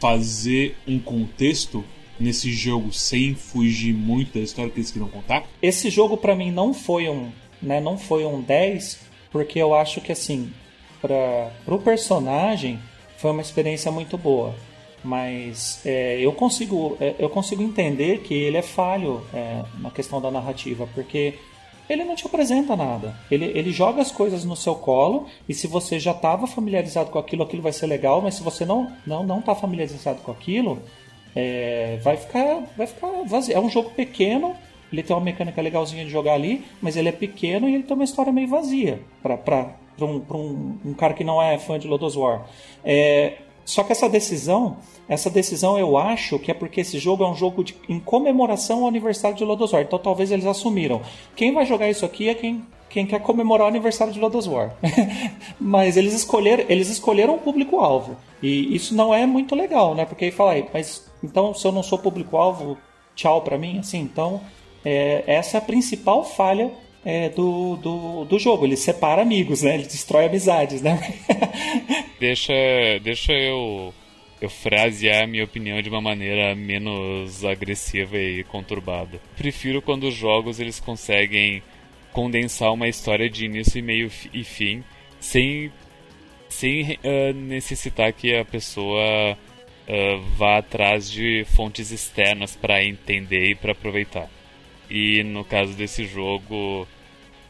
fazer um contexto nesse jogo sem fugir muito da história que eles queriam contar? Esse jogo para mim não foi um, né, não foi um 10, porque eu acho que assim, para o personagem foi uma experiência muito boa. Mas é, eu consigo é, eu consigo entender que ele é falho é, na questão da narrativa, porque ele não te apresenta nada. Ele, ele joga as coisas no seu colo e se você já estava familiarizado com aquilo, aquilo vai ser legal, mas se você não não não está familiarizado com aquilo, é, vai ficar vai ficar vazio. É um jogo pequeno, ele tem uma mecânica legalzinha de jogar ali, mas ele é pequeno e ele tem uma história meio vazia para um, um, um, cara que não é fã de Lodos War. É, só que essa decisão, essa decisão eu acho que é porque esse jogo é um jogo de, em comemoração ao aniversário de Lodos War. Então talvez eles assumiram. Quem vai jogar isso aqui é quem quem quer comemorar o aniversário de Lodos War. mas eles escolheram, eles escolheram o público-alvo. E isso não é muito legal, né? Porque aí fala aí, mas então se eu não sou público-alvo, tchau para mim, assim. Então, é, essa é a principal falha é, do, do, do jogo. Ele separa amigos, né? Ele destrói amizades, né? deixa, deixa eu eu frasear a minha opinião de uma maneira menos agressiva e conturbada. Prefiro quando os jogos eles conseguem condensar uma história de início, meio e fim sem sem uh, necessitar que a pessoa uh, vá atrás de fontes externas para entender e para aproveitar. E no caso desse jogo,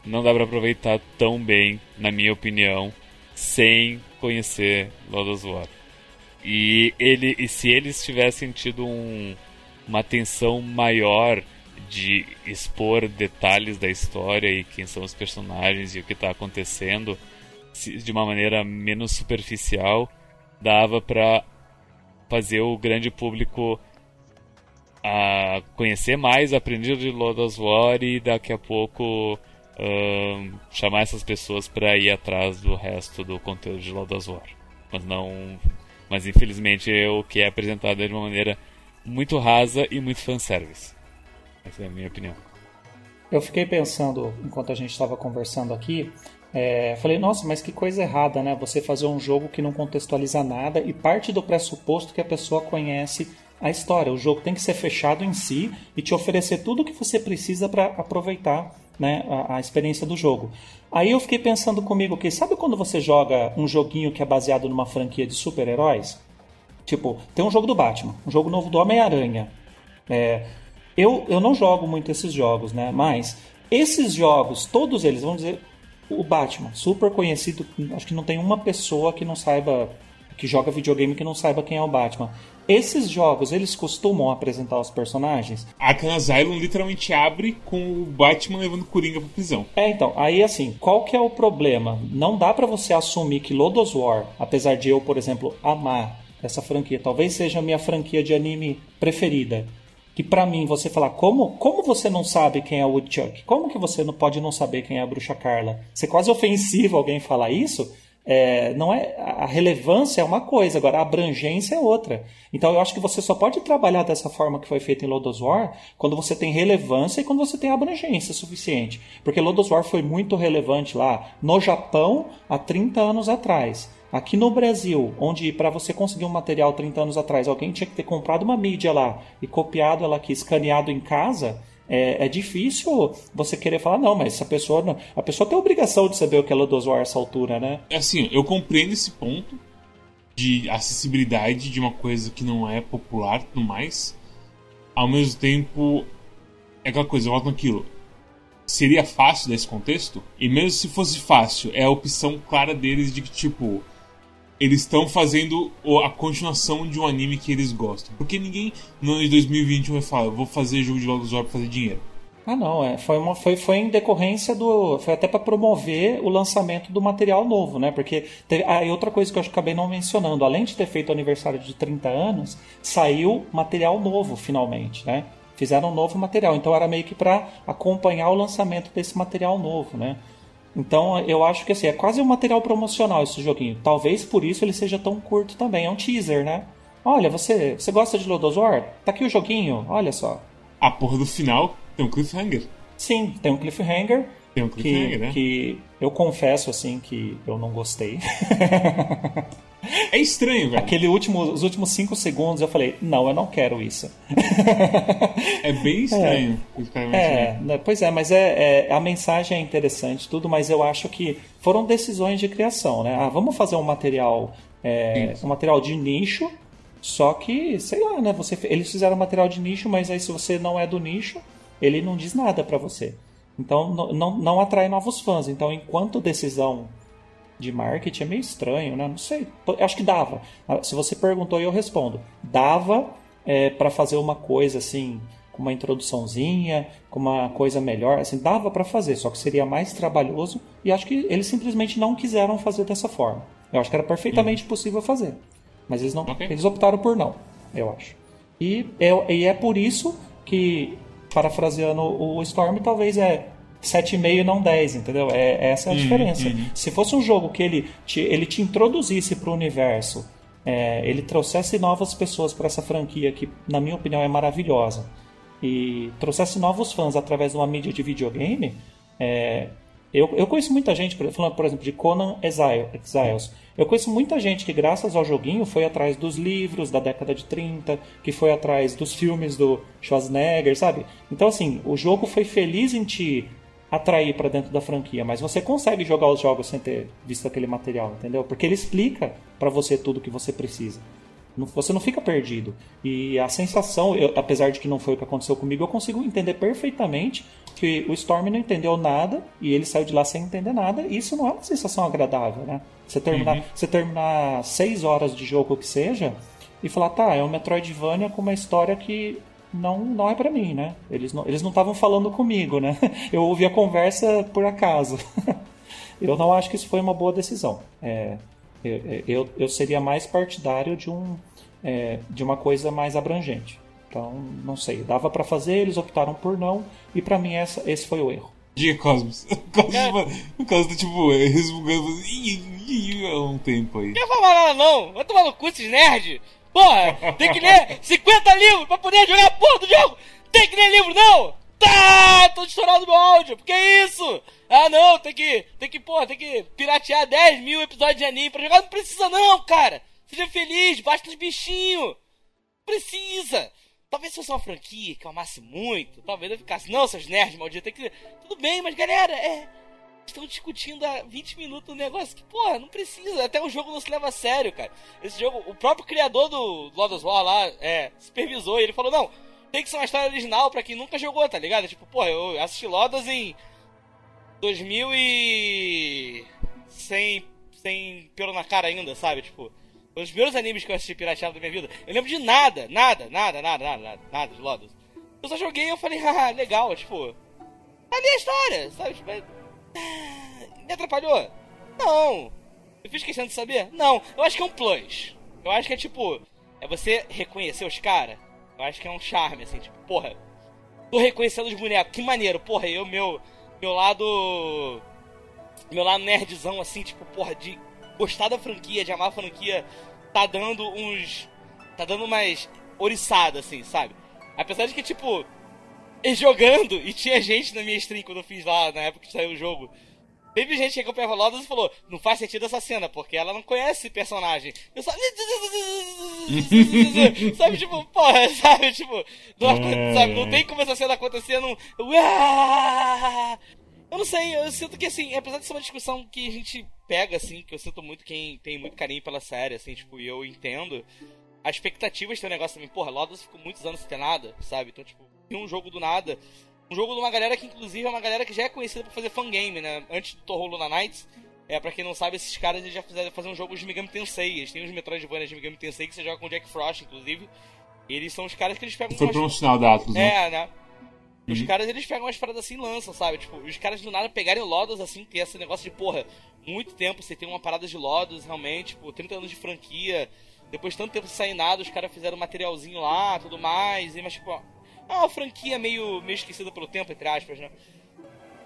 não dá para aproveitar tão bem, na minha opinião, sem conhecer Lord of War. E, ele, e se eles tivessem tido um, uma atenção maior de expor detalhes da história e quem são os personagens e o que está acontecendo de uma maneira menos superficial, dava para fazer o grande público a conhecer mais, aprender de Lord of War e daqui a pouco uh, chamar essas pessoas para ir atrás do resto do conteúdo de Lord of War. Mas não, mas infelizmente o que é apresentado é de uma maneira muito rasa e muito fanservice. Essa é a minha opinião. Eu fiquei pensando enquanto a gente estava conversando aqui é, falei, nossa, mas que coisa errada, né? Você fazer um jogo que não contextualiza nada e parte do pressuposto que a pessoa conhece a história. O jogo tem que ser fechado em si e te oferecer tudo o que você precisa para aproveitar né, a, a, experiência do jogo. Aí eu fiquei pensando comigo que, sabe quando você joga um joguinho que é baseado numa franquia de super-heróis? Tipo, tem um jogo do Batman, um jogo novo do Homem-Aranha. É, eu, eu não jogo muito esses jogos, né? Mas esses jogos, todos eles, vamos dizer, o Batman, super conhecido, acho que não tem uma pessoa que não saiba, que joga videogame que não saiba quem é o Batman. Esses jogos, eles costumam apresentar os personagens? Arkham Asylum literalmente abre com o Batman levando Coringa pra prisão. É, então, aí assim, qual que é o problema? Não dá para você assumir que Lodos War, apesar de eu, por exemplo, amar essa franquia, talvez seja a minha franquia de anime preferida, que para mim você falar como como você não sabe quem é o Woodchuck? Como que você não pode não saber quem é a Bruxa Carla? Você é quase ofensivo alguém falar isso. É, não é a relevância é uma coisa, agora a abrangência é outra. Então eu acho que você só pode trabalhar dessa forma que foi feito em Lodos War quando você tem relevância e quando você tem abrangência suficiente. Porque Lodos War foi muito relevante lá no Japão há 30 anos atrás. Aqui no Brasil, onde para você conseguir um material 30 anos atrás, alguém tinha que ter comprado uma mídia lá e copiado ela aqui, escaneado em casa, é, é, difícil você querer falar, não, mas essa pessoa. Não, a pessoa tem a obrigação de saber o que é Lodoswar a essa altura, né? É assim, eu compreendo esse ponto de acessibilidade de uma coisa que não é popular e tudo mais. Ao mesmo tempo, é aquela coisa, eu volto naquilo. Seria fácil nesse contexto? E mesmo se fosse fácil, é a opção clara deles de que, tipo, eles estão fazendo a continuação de um anime que eles gostam. Porque ninguém no ano de 2021 vai falar, vou fazer jogo de Logos War pra fazer dinheiro. Ah, não, é, foi, uma, foi, foi em decorrência do. Foi até para promover o lançamento do material novo, né? Porque. Teve, e outra coisa que eu acabei não mencionando, além de ter feito o aniversário de 30 anos, saiu material novo finalmente, né? Fizeram um novo material. Então era meio que para acompanhar o lançamento desse material novo, né? Então eu acho que assim, é quase um material promocional esse joguinho. Talvez por isso ele seja tão curto também. É um teaser, né? Olha, você, você gosta de Lodosor? Tá aqui o joguinho, olha só. A porra do final tem um cliffhanger. Sim, tem um cliffhanger. Tem um cliffhanger, que, né? Que eu confesso assim que eu não gostei. É estranho, velho. Aquele último, os últimos cinco segundos eu falei, não, eu não quero isso. É bem estranho. É, é né, pois é, mas é, é, a mensagem é interessante, tudo, mas eu acho que foram decisões de criação, né? Ah, vamos fazer um material, é, um material de nicho, só que, sei lá, né? Você, eles fizeram um material de nicho, mas aí se você não é do nicho, ele não diz nada para você. Então não, não, não atrai novos fãs. Então, enquanto decisão de marketing é meio estranho, né? Não sei. Acho que dava. Ah, se você perguntou, eu respondo. Dava é, para fazer uma coisa assim, com uma introduçãozinha, com uma coisa melhor. Assim, dava para fazer, só que seria mais trabalhoso. E acho que eles simplesmente não quiseram fazer dessa forma. Eu acho que era perfeitamente hum. possível fazer. Mas eles não, okay. eles optaram por não, eu acho. E é, e é por isso que, parafraseando o Storm, talvez é 7,5 não 10, entendeu? É, essa é a uhum, diferença. Uhum. Se fosse um jogo que ele te, ele te introduzisse para o universo, é, ele trouxesse novas pessoas para essa franquia que, na minha opinião, é maravilhosa, e trouxesse novos fãs através de uma mídia de videogame, é, Eu, eu conheço muita gente, falando, por exemplo, de Conan Exiles. Eu conheço muita gente que, graças ao joguinho, foi atrás dos livros da década de 30, que foi atrás dos filmes do Schwarzenegger, sabe? Então, assim, o jogo foi feliz em te atrair para dentro da franquia, mas você consegue jogar os jogos sem ter visto aquele material, entendeu? Porque ele explica para você tudo o que você precisa. Você não fica perdido. E a sensação, eu, apesar de que não foi o que aconteceu comigo, eu consigo entender perfeitamente que o Storm não entendeu nada e ele saiu de lá sem entender nada. E isso não é uma sensação agradável, né? Você terminar, uhum. você terminar seis horas de jogo, o que seja, e falar, tá, é um Metroidvania com uma história que não, não é para mim, né? Eles não eles não estavam falando comigo, né? Eu ouvi a conversa por acaso. eu não acho que isso foi uma boa decisão. É, eu, eu, eu seria mais partidário de, um, é, de uma coisa mais abrangente. Então, não sei, dava para fazer, eles optaram por não, e para mim essa, esse foi o erro. Diga, Cosmos. Cosmos, o Cosmos tá tipo resmungando há um tempo aí. Não quer falar nada não, vai tomar no cu esses nerds. Porra, tem que ler 50 livros pra poder jogar a porra do jogo. Tem que ler livro não. Tá, tô estourando meu áudio, por que isso? Ah, não, tem que, tem que, pô, tem que piratear 10 mil episódios de anime pra jogar. Não precisa não, cara. Seja feliz, basta os bichinhos. Precisa. Talvez fosse uma franquia que eu amasse muito, talvez eu ficasse, não, seus nerds malditos, tem que... Tudo bem, mas galera, é... Estão discutindo há 20 minutos um negócio que, porra, não precisa. Até o jogo não se leva a sério, cara. Esse jogo, o próprio criador do Lord of War lá, é, supervisou e ele falou, não, tem que ser uma história original pra quem nunca jogou, tá ligado? Tipo, porra, eu assisti Lodas em 2000 e... Sem, sem pelo na cara ainda, sabe? Tipo, os primeiros animes que eu assisti pirateado da minha vida. Eu lembro de nada, nada, nada, nada, nada, nada, nada de Lodos. Eu só joguei e eu falei, ah, legal, tipo... Ali a história, sabe? Tipo, é... Me atrapalhou? Não. Eu fiz questão de saber? Não. Eu acho que é um plus. Eu acho que é tipo... É você reconhecer os caras. Eu acho que é um charme, assim, tipo, porra... Tô reconhecendo os bonecos, que maneiro, porra, eu, meu meu lado. Meu lado nerdzão, assim, tipo, porra, de gostar da franquia, de amar a franquia, tá dando uns. Tá dando mais oriçada, assim, sabe? Apesar de que, tipo, jogando, e tinha gente na minha stream quando eu fiz lá, na época que saiu o jogo. Teve gente que acompanhava Lodas e falou: Não faz sentido essa cena, porque ela não conhece personagem. Eu só. sabe, tipo, porra, sabe, tipo. Não, é... sabe, não tem como essa cena acontecer num. Eu não sei, eu sinto que assim, apesar de ser uma discussão que a gente pega, assim, que eu sinto muito quem tem muito carinho pela série, assim, tipo, e eu entendo. As expectativas tem um negócio também, porra, Lodas ficou muitos anos sem ter nada, sabe? Então, tipo, um jogo do nada um jogo de uma galera que, inclusive, é uma galera que já é conhecida por fazer fangame, né? Antes do Torro Luna Knights, é, pra quem não sabe, esses caras eles já fizeram fazer um jogo de Megami Tensei. Eles têm uns Metroidvania de Megami Tensei que você joga com o Jack Frost, inclusive. Eles são os caras que eles pegam... Foi umas... promocional da Atlas, né? É, né? Os uhum. caras, eles pegam umas paradas assim e lançam, sabe? Tipo, os caras do nada pegarem Lodos, assim, ter esse negócio de, porra, muito tempo você tem uma parada de Lodos, realmente, tipo, 30 anos de franquia, depois de tanto tempo sem nada, os caras fizeram um materialzinho lá, tudo mais, e, mas, tipo, é uma franquia meio, meio esquecida pelo tempo, entre aspas, né?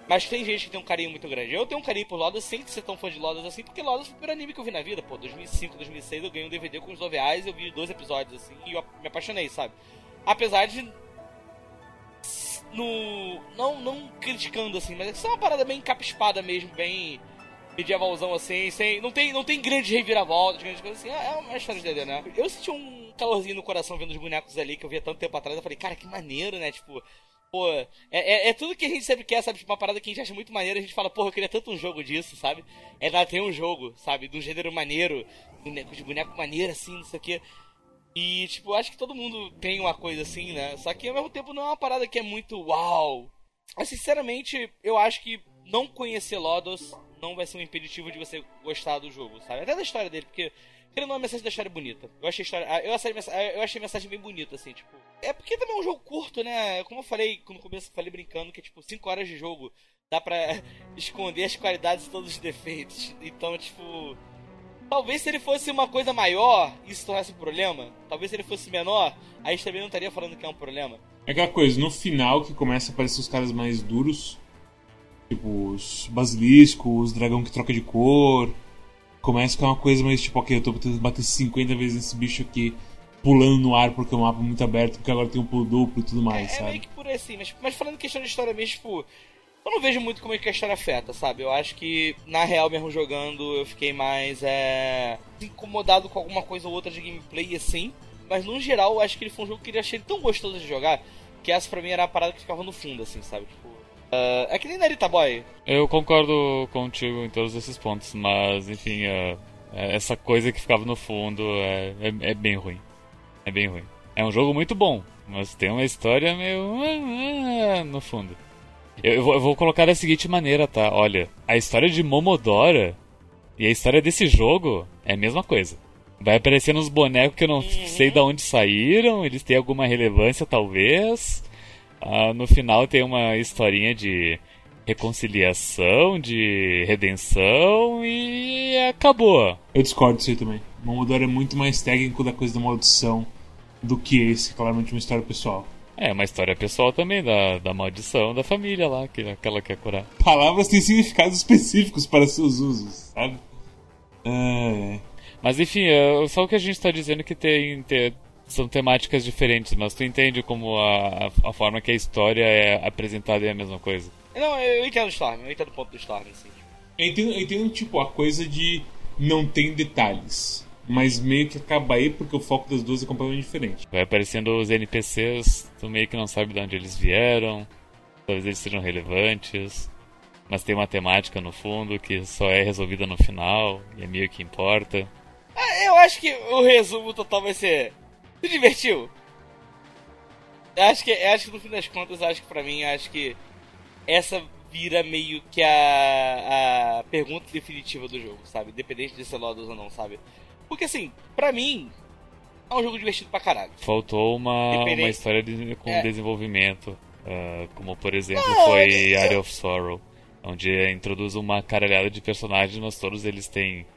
Mas tem gente que tem um carinho muito grande. Eu tenho um carinho por Lodas sem ser tão fã de Lodas assim, porque Lodas foi o primeiro anime que eu vi na vida, pô. 2005, 2006 eu ganhei um DVD com os OVAs, eu vi dois episódios assim e eu me apaixonei, sabe? Apesar de. No. Não, não criticando assim, mas é uma parada bem encapispada mesmo, bem medievalzão assim, sem. Não tem, não tem grandes reviravoltas, grandes coisas assim. É, é uma história de DD, né? Eu senti um calorzinho no coração vendo os bonecos ali que eu via tanto tempo atrás. Eu falei, cara, que maneiro, né? Tipo, pô, é, é, é, tudo que a gente sempre quer, sabe? Tipo, uma parada que a gente acha muito maneiro, a gente fala, porra, eu queria tanto um jogo disso, sabe? É dar ter um jogo, sabe? Um gênero maneiro, boneco, de boneco maneiro, assim, não sei o quê. E, tipo, acho que todo mundo tem uma coisa assim, né? Só que ao mesmo tempo não é uma parada que é muito uau. Mas, sinceramente, eu acho que não conhecer Lodos não vai ser um impeditivo de você gostar do jogo, sabe? Até da história dele, porque querendo uma mensagem da história bonita. Eu achei a história, eu achei, eu achei a mensagem bem bonita, assim, tipo. É porque também é um jogo curto, né? Como eu falei, quando começo, falei brincando, que é tipo 5 horas de jogo dá pra esconder as qualidades e todos os defeitos. Então, tipo. Talvez se ele fosse uma coisa maior, isso tornasse um problema. Talvez se ele fosse menor, a gente também não estaria falando que é um problema. É aquela coisa, no final que começa a aparecer os caras mais duros, Tipo, os basiliscos, os dragão que troca de cor. Começa com uma coisa mais tipo, ok, eu tô tentando bater 50 vezes nesse bicho aqui, pulando no ar porque o mapa é muito aberto, porque agora tem um pulo duplo e tudo mais, é, sabe? É meio que por assim, mas, mas falando questão de história mesmo, tipo. eu não vejo muito como é que a história afeta, sabe? Eu acho que, na real, mesmo jogando, eu fiquei mais é, incomodado com alguma coisa ou outra de gameplay, assim. Mas, no geral, eu acho que ele foi um jogo que eu achei tão gostoso de jogar, que essa pra mim era a parada que ficava no fundo, assim, sabe? Tipo, uh, é que nem Narita Boy. Eu concordo contigo em todos esses pontos, mas, enfim, uh, essa coisa que ficava no fundo é, é, é bem ruim. É bem ruim. É um jogo muito bom, mas tem uma história meio. Ah, no fundo. Eu vou, eu vou colocar da seguinte maneira, tá? Olha, a história de Momodora e a história desse jogo é a mesma coisa. Vai aparecer nos bonecos que eu não uhum. sei de onde saíram, eles têm alguma relevância talvez. Ah, no final tem uma historinha de reconciliação, de redenção e acabou. Eu discordo disso aí também. Momodora é muito mais técnico da coisa da maldição do que esse, claramente uma história pessoal. É, uma história pessoal também da, da maldição da família lá, que aquela quer curar. Palavras têm significados específicos para seus usos, sabe? É. Mas enfim, é, só o que a gente está dizendo que tem, tem, são temáticas diferentes, mas tu entende como a, a, a, forma que a história é apresentada é a mesma coisa. Não, eu entendo o Storm, eu entendo o ponto do Storm, assim. Eu entendo, eu entendo, tipo, a coisa de não tem detalhes mas meio que acaba aí porque o foco das duas é completamente diferente. Vai aparecendo os NPCs, tu meio que não sabe de onde eles vieram, talvez eles sejam relevantes, mas tem uma temática no fundo que só é resolvida no final e é meio que importa. Ah, eu acho que o resumo total vai ser. Se divertiu? Eu acho que, eu acho que no fim das contas, acho que pra mim, acho que essa vira meio que a, a pergunta definitiva do jogo, sabe? Independente de ser Lodos ou não, sabe? Porque assim, pra mim, é um jogo divertido pra caralho. Faltou uma, uma história de, com é. desenvolvimento. Uh, como por exemplo não, foi é... Area of Sorrow. Onde introduz uma caralhada de personagens, mas todos eles têm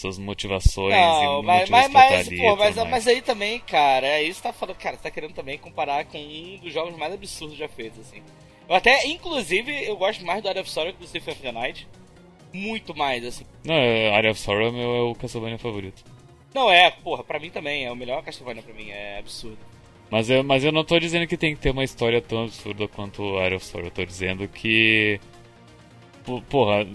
suas motivações não, e mas, mas, mas, pô, mas, mas, aí também, cara, é isso que tá falando, cara, você tá querendo também comparar com um dos jogos mais absurdos já feitos, assim. Eu até, inclusive, eu gosto mais do Area of Sorrow que do Symphony of the Night muito mais, assim. Não, é, Area of Sorrow é, meu, é o Castlevania favorito. Não, é, porra, pra mim também, é o melhor Castlevania pra mim, é absurdo. Mas eu, mas eu não tô dizendo que tem que ter uma história tão absurda quanto Area of Sorrow, eu tô dizendo que... Porra,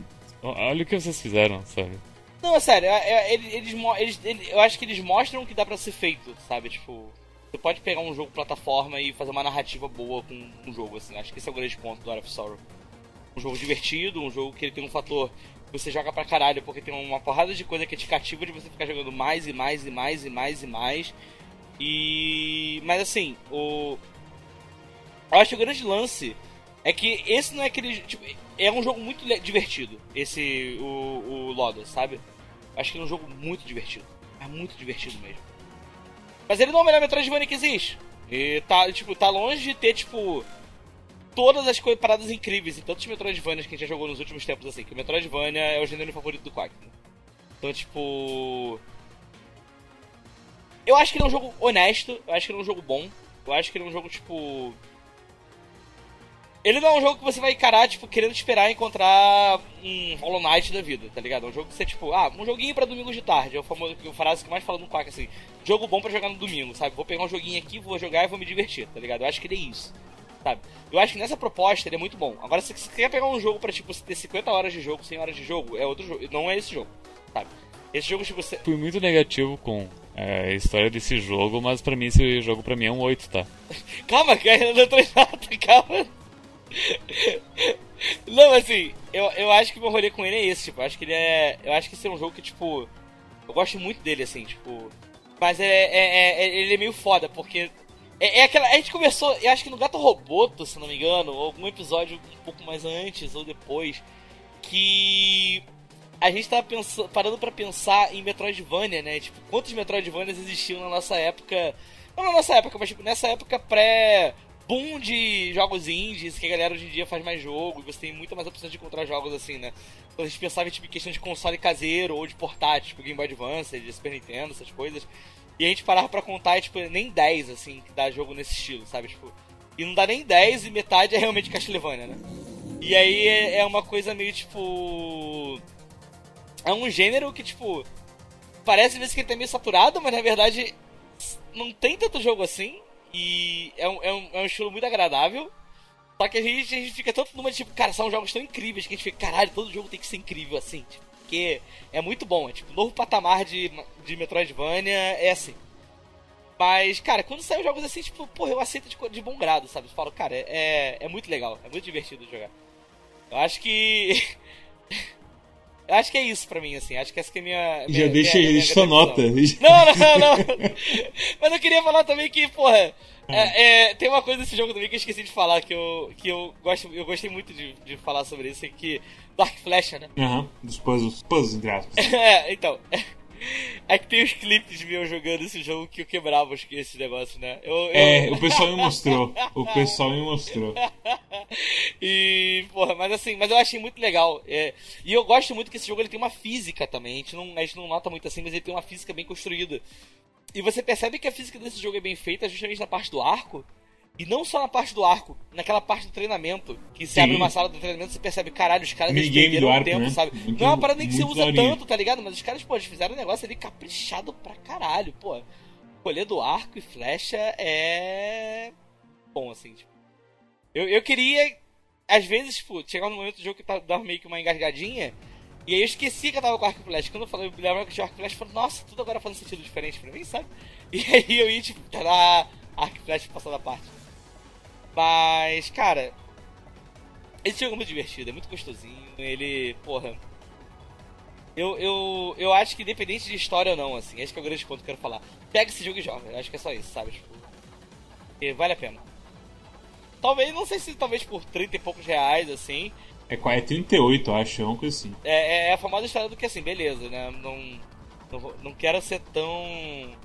olha o que vocês fizeram, sabe? Não, é sério, é, é, eles, eles, eles, eu acho que eles mostram que dá pra ser feito, sabe? Tipo, você pode pegar um jogo plataforma e fazer uma narrativa boa com um jogo, assim. Acho que esse é o grande ponto do Area of Sorrow um jogo divertido, um jogo que ele tem um fator que você joga pra caralho, porque tem uma porrada de coisa que te cativa de você ficar jogando mais e mais e mais e mais e mais. E. Mas assim, o. Eu acho que o grande lance é que esse não é aquele. Tipo, é um jogo muito divertido, esse. O, o Loda, sabe? Acho que é um jogo muito divertido. É muito divertido mesmo. Mas ele não é o melhor Metroidvania que existe. E tá, tipo, tá longe de ter, tipo, todas as coisas, paradas incríveis em tantos Metroidvanias que a gente já jogou nos últimos tempos, assim, que o Metroidvania é o gênero favorito do Quack. Né? Então, tipo. Eu acho que ele é um jogo honesto, eu acho que ele é um jogo bom, eu acho que ele é um jogo, tipo. Ele não é um jogo que você vai encarar, tipo, querendo esperar encontrar um Hollow Knight da vida, tá ligado? É um jogo que você, tipo, ah, um joguinho pra domingo de tarde. É o famoso a frase que mais fala no Quack, assim. Jogo bom pra jogar no domingo, sabe? Vou pegar um joguinho aqui, vou jogar e vou me divertir, tá ligado? Eu acho que ele é isso sabe? Eu acho que nessa proposta ele é muito bom. Agora, se você quer pegar um jogo pra, tipo, ter 50 horas de jogo, 100 horas de jogo, é outro jogo. Não é esse jogo, sabe? Esse jogo, tipo, você... Fui muito negativo com é, a história desse jogo, mas pra mim esse jogo pra mim é um 8, tá? calma, cara, não tô nada, calma. Não, assim, eu, eu acho que o meu rolê com ele é esse, tipo, eu acho que ele é. Eu acho que esse é um jogo que, tipo. Eu gosto muito dele, assim, tipo. Mas é, é, é ele é meio foda, porque é, é, aquela. A gente começou, eu acho que no Gato Roboto, se não me engano, algum episódio um pouco mais antes ou depois, que a gente tava pensando, parando para pensar em Metroidvania, né? Tipo, quantos Metroidvanias existiam na nossa época. Não na nossa época, mas tipo, nessa época pré boom de jogos indies, que a galera hoje em dia faz mais jogo, e você tem muita mais opções de encontrar jogos assim, né? Quando a gente pensava tipo, em questão de console caseiro ou de portátil, tipo Game Boy Advance, de Super Nintendo, essas coisas. E a gente parava pra contar, tipo, nem 10, assim, que dá jogo nesse estilo, sabe? Tipo, e não dá nem 10 e metade é realmente Castlevania, né? E aí é, é uma coisa meio, tipo... É um gênero que, tipo... Parece às vezes que ele tá meio saturado, mas na verdade não tem tanto jogo assim. E é um, é um, é um estilo muito agradável. Só que a gente, a gente fica tanto numa tipo, cara, são jogos tão incríveis que a gente fica, caralho, todo jogo tem que ser incrível assim, tipo, porque é muito bom, é tipo, novo patamar de, de Metroidvania é assim. Mas, cara, quando saem jogos assim, tipo, porra, eu aceito de, de bom grado, sabe? Eu falo, cara, é, é muito legal, é muito divertido jogar. Eu acho que. eu acho que é isso pra mim, assim. Acho que essa que é a minha. Já deixa aí, deixa sua nota. Não, não, não. Mas eu queria falar também que, porra. É, é, tem uma coisa desse jogo também que eu esqueci de falar, que eu, que eu, gosto, eu gostei muito de, de falar sobre isso, é que Dark Flash, né? Aham, uhum, dos puzzles, puzzles entre aspas. é, então. É que tem os clipes meus jogando esse jogo que eu quebrava esse negócio, né? Eu, eu... É, o pessoal me mostrou. O pessoal me mostrou. e, porra, mas assim, mas eu achei muito legal. É, e eu gosto muito que esse jogo ele tem uma física também. A gente, não, a gente não nota muito assim, mas ele tem uma física bem construída. E você percebe que a física desse jogo é bem feita justamente na parte do arco. E não só na parte do arco, naquela parte do treinamento. Que se abre uma sala do treinamento você percebe, caralho, os caras eles perderam arco, tempo, né? sabe? Muito, não é uma parada nem que você usa tanto, tá ligado? Mas os caras, pô, eles fizeram um negócio ali caprichado pra caralho, pô. Escolher do arco e flecha é. bom, assim, tipo. Eu, eu queria, às vezes, tipo, chegar no momento do jogo que tá dando meio que uma engasgadinha. E aí eu esqueci que eu tava com arco e flecha. Quando eu falei, eu lembro que tinha arco e flecha, eu falei, nossa, tudo agora faz um sentido diferente pra mim, sabe? E aí eu ia, tipo, tá arco e flecha passando a parte. Mas, cara, esse jogo é muito divertido, é muito gostosinho. Ele, porra. Eu, eu, eu acho que independente de história ou não, assim, esse que é o grande ponto que eu quero falar. Pega esse jogo e joga, eu acho que é só isso, sabe? Tipo, porque vale a pena. Talvez, não sei se talvez por 30 e poucos reais, assim. É, é 38, acho, é uma coisa assim. É, é a famosa história do que assim, beleza, né? Não, não, não quero ser tão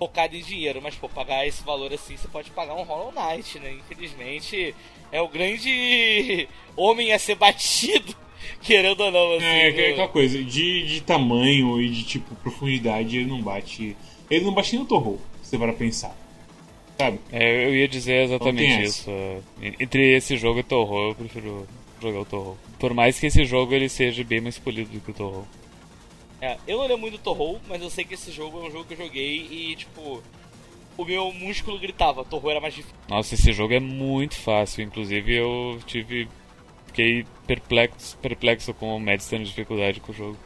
focado em dinheiro, mas pô, pagar esse valor assim, você pode pagar um Hollow Knight, né? Infelizmente, é o grande homem a ser batido, querendo ou não. Assim, é, é aquela coisa, de, de tamanho e de tipo profundidade, ele não bate. Ele não bate nem o Torro, se você para pensar. Sabe? É, eu ia dizer exatamente isso. Entre esse jogo e o Torro, eu prefiro jogar o Torro. Por mais que esse jogo ele seja bem mais polido do que o Torro. É, eu não lembro muito do Torro, mas eu sei que esse jogo é um jogo que eu joguei e, tipo, o meu músculo gritava, Torro era mais difícil. Nossa, esse jogo é muito fácil, inclusive eu tive. Fiquei perplexo, perplexo com o Madison de dificuldade com o jogo.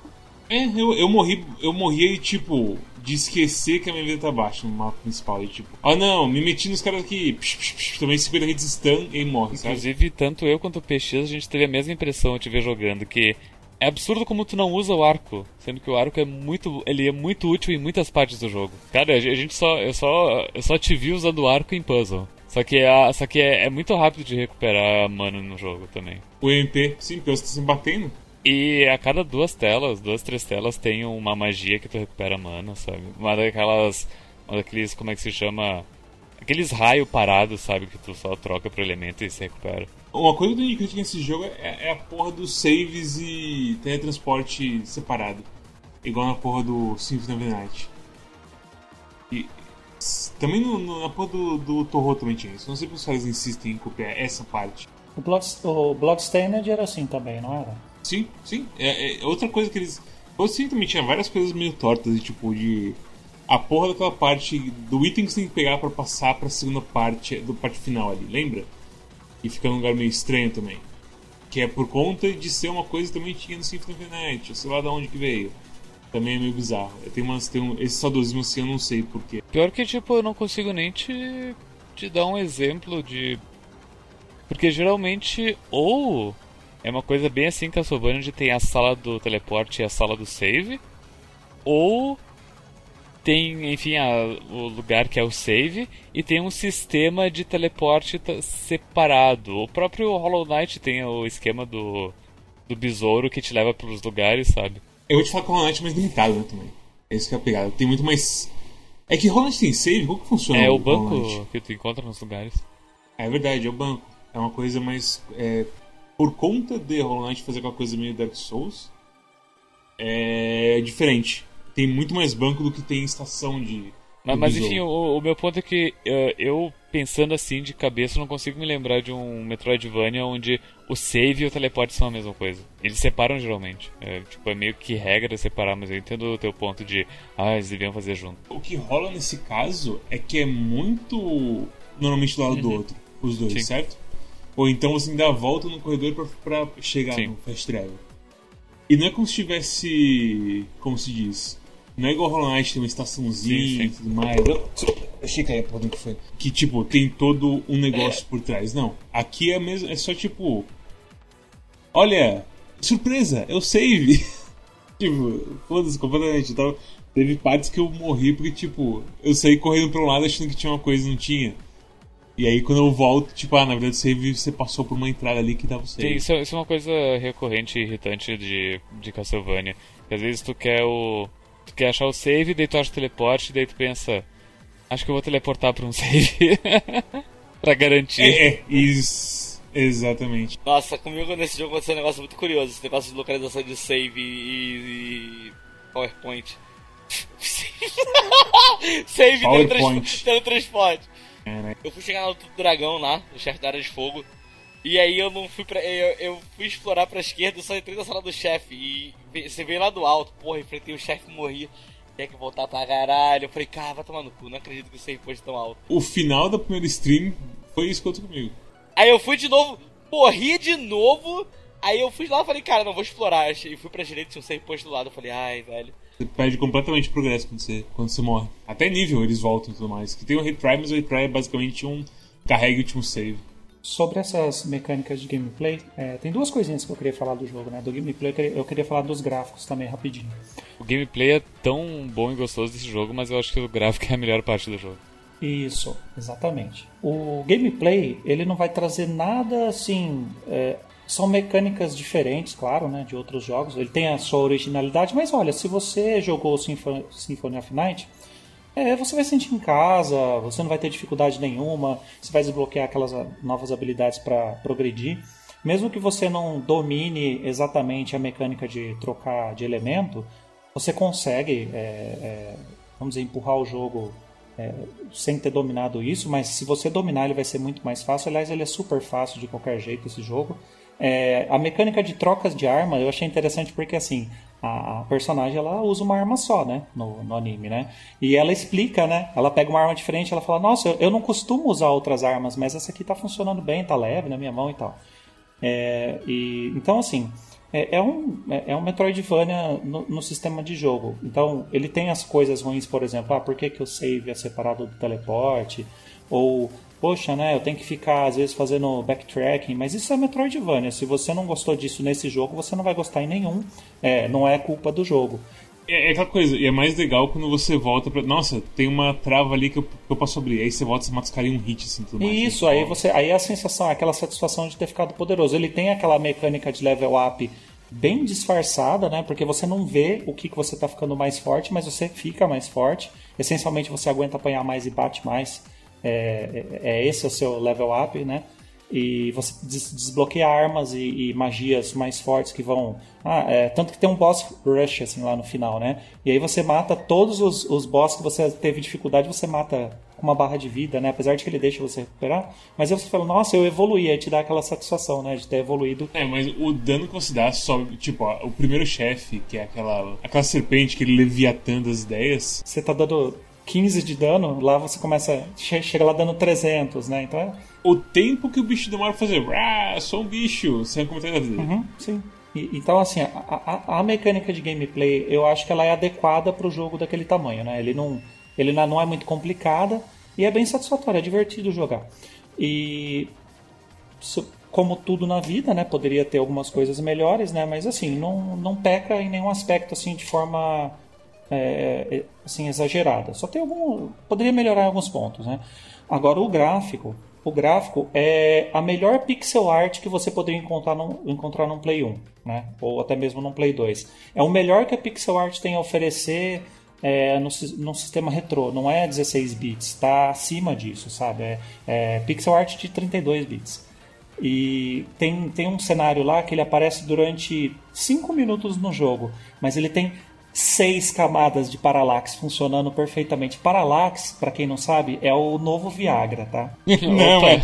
É, eu, eu morri, eu morri tipo, de esquecer que a minha vida tá baixa no mapa principal. E tipo, ah não, me meti nos caras aqui, psh, psh, psh, também 50 hits stun e morre, Inclusive, sabe? tanto eu quanto o PX, a gente teve a mesma impressão de ver jogando, que é absurdo como tu não usa o arco, sendo que o arco é muito, ele é muito útil em muitas partes do jogo. Cara, a gente só, eu só, eu só te vi usando o arco em puzzle. Só que, é, só que é, é muito rápido de recuperar mana no jogo também. O MP, sim, porque você tá se batendo. E a cada duas telas, duas, três telas, tem uma magia que tu recupera mana, sabe? Uma daquelas. Uma daqueles, como é que se chama? Aqueles raios parados, sabe? Que tu só troca pro elemento e se recupera. Uma coisa que eu crítica nesse jogo é, é, a porra dos saves e teletransporte separado. Igual na porra do Symphony of the Night. E também no, no, na porra do, do Torro também tinha isso. Não sei porque os caras insistem em copiar essa parte. O, Blood, o Bloodstained era assim também, não era? Sim, sim. É, é outra coisa que eles. O sim também tinha várias coisas meio tortas, tipo de. A porra daquela parte do item que você tem que pegar para passar pra segunda parte do parte final ali, lembra? E fica num lugar meio estranho também. Que é por conta de ser uma coisa que também tinha no Symphony of the Night, sei lá de onde que veio. Também é meio bizarro. Tem umas, tem esse saudosismo assim eu não sei porquê. Pior que, tipo, eu não consigo nem te, te dar um exemplo de. Porque geralmente, ou é uma coisa bem assim que a Castlevania, onde tem a sala do teleporte e a sala do save, ou tem, enfim, a, o lugar que é o save e tem um sistema de teleporte separado. O próprio Hollow Knight tem o esquema do, do besouro que te leva para os lugares, sabe? Eu vou te falar que o Hollow Knight é mais limitado, né, também. É isso que é a pegada. Tem muito mais... É que Hollow Knight tem save? Como que funciona É o, o banco que tu encontra nos lugares. É verdade, é o banco. É uma coisa mais... É, por conta de Hollow Knight fazer aquela coisa meio Dark Souls, é diferente tem muito mais banco do que tem estação de. Mas, mas enfim, o, o, meu ponto é que uh, eu, pensando assim de cabeça, não consigo me lembrar de um Metroidvania onde o save e o teleporte são a mesma coisa. Eles separam geralmente. É, tipo, é meio que regra separar, mas eu entendo o teu ponto de. Ah, eles deviam fazer junto. O que rola nesse caso é que é muito. Normalmente do lado uhum. do outro, os dois, Sim. certo? Ou então você ainda volta no corredor pra, pra chegar Sim. no fast travel. E não é como se tivesse. Como se diz? Não é igual Hollow Knight, tem uma estaçãozinha e tudo mais. Eu achei que era por que foi. Que tipo, tem todo um negócio por trás. Não. Aqui é mesmo. É só tipo. Olha! Surpresa! Eu save! tipo, foda-se completamente. Tava- Teve partes que eu morri porque, tipo, eu saí correndo pra um lado achando que tinha uma coisa e não tinha. E aí quando eu volto, tipo, ah, na verdade o save você passou por uma entrada ali que dava o Sim, isso, é- isso é uma coisa recorrente e irritante de, de Castlevania. Que às vezes tu quer o. Tu quer achar o save, daí tu acha o teleporte, daí tu pensa. Acho que eu vou teleportar pra um save. pra garantir. É, é, isso. Exatamente. Nossa, comigo nesse jogo aconteceu um negócio muito curioso. Esse negócio de localização de save e, e PowerPoint. save PowerPoint. teletrans- teletransporte. Caraca. Eu fui chegar no dragão lá, no chefe da área de fogo. E aí eu não fui pra. Eu, eu fui explorar pra esquerda só entrei na sala do chefe. E você veio lá do alto, porra, enfrentei o chefe e morri. Tem que voltar pra caralho. Eu falei, cara, vai tomar no cu, não acredito que o save foi tão alto. O final da primeira stream foi isso que aconteceu comigo. Aí eu fui de novo, morri de novo. Aí eu fui lá e falei, cara, não vou explorar. E fui pra direita, tinha um save post do lado. Eu falei, ai, velho. Você perde completamente o progresso quando você, quando você morre. Até nível eles voltam e tudo mais. Que tem o retry, mas o retry é basicamente um carrega o último save. Sobre essas mecânicas de gameplay, é, tem duas coisinhas que eu queria falar do jogo, né? Do gameplay eu queria, eu queria falar dos gráficos também rapidinho. O gameplay é tão bom e gostoso desse jogo, mas eu acho que o gráfico é a melhor parte do jogo. Isso, exatamente. O gameplay, ele não vai trazer nada assim. é, são mecânicas diferentes, claro, né, de outros jogos. Ele tem a sua originalidade, mas olha, se você jogou Symphony, Symphony of Night, é, você vai sentir em casa, você não vai ter dificuldade nenhuma, você vai desbloquear aquelas ah, novas habilidades para progredir. Mesmo que você não domine exatamente a mecânica de trocar de elemento, você consegue, é, é, vamos dizer, empurrar o jogo é, sem ter dominado isso, mas se você dominar ele vai ser muito mais fácil. Aliás, ele é super fácil de qualquer jeito esse jogo. É, a mecânica de trocas de arma eu achei interessante porque assim a, personagem ela usa uma arma só, né, no, no anime, né? E ela explica, né? Ela pega uma arma diferente, ela fala: "Nossa, eu, eu não costumo usar outras armas, mas essa aqui tá funcionando bem, tá leve na minha mão e tal". É, e então assim é, é um é, é um Metroidvania no, no sistema de jogo. Então ele tem as coisas ruins, por exemplo, ah, por que, que o save é separado do teleporte? Ou poxa, né, eu tenho que ficar às vezes fazendo backtracking, mas isso é Metroidvania. Se você não gostou disso nesse jogo, você não vai gostar em nenhum. É, não é culpa do jogo. É, é aquela coisa, e é mais legal quando você volta pra. Nossa, tem uma trava ali que eu, que eu posso abrir. Aí você volta e você mata os caras em um hit, assim, tudo mais. Isso, aí você, aí a sensação, aquela satisfação de ter ficado poderoso. Ele tem aquela mecânica de level up bem disfarçada, né? Porque você não vê o que, que você está ficando mais forte, mas você fica mais forte. Essencialmente você aguenta apanhar mais e bate mais. É, é, é esse o seu level up, né? E você des- desbloqueia armas e, e magias mais fortes que vão. Ah, é, tanto que tem um boss rush assim lá no final, né? E aí você mata todos os, os boss que você teve dificuldade, você mata com uma barra de vida, né? Apesar de que ele deixa você recuperar. Mas aí você fala, nossa, eu evoluí, aí te dá aquela satisfação, né? De ter evoluído. É, mas o dano que você dá sobe. Tipo, ó, o primeiro chefe, que é aquela, aquela serpente, aquele leviatã das ideias. Você tá dando 15 de dano, lá você começa. che- Chega lá dando 300, né? Então é. O tempo que o bicho demora pra fazer. Ah, sou um bicho. Sem comentário dele. Uhum, sim. E- então, assim, a, a, a mecânica de gameplay, eu acho que ela é adequada para o jogo daquele tamanho, né? Ele não, ele não é muito complicada e é bem satisfatório, é divertido jogar. E como tudo na vida, né? Poderia ter algumas coisas melhores, né? Mas assim, não, não peca em nenhum aspecto assim de forma é, é, assim exagerada. Só tem algum, poderia melhorar em alguns pontos, né? Agora o gráfico, o gráfico é a melhor pixel art que você poderia encontrar num, encontrar num Play 1, né? Ou até mesmo num Play 2. É o melhor que a pixel art tem a oferecer é, no, no sistema retrô. Não é 16 bits, está acima disso, sabe? É, é pixel art de 32 bits. E tem, tem um cenário lá que ele aparece durante 5 minutos no jogo, mas ele tem seis camadas de parallax funcionando perfeitamente. Parallax, para quem não sabe, é o novo Viagra, tá? Não, Opa, é.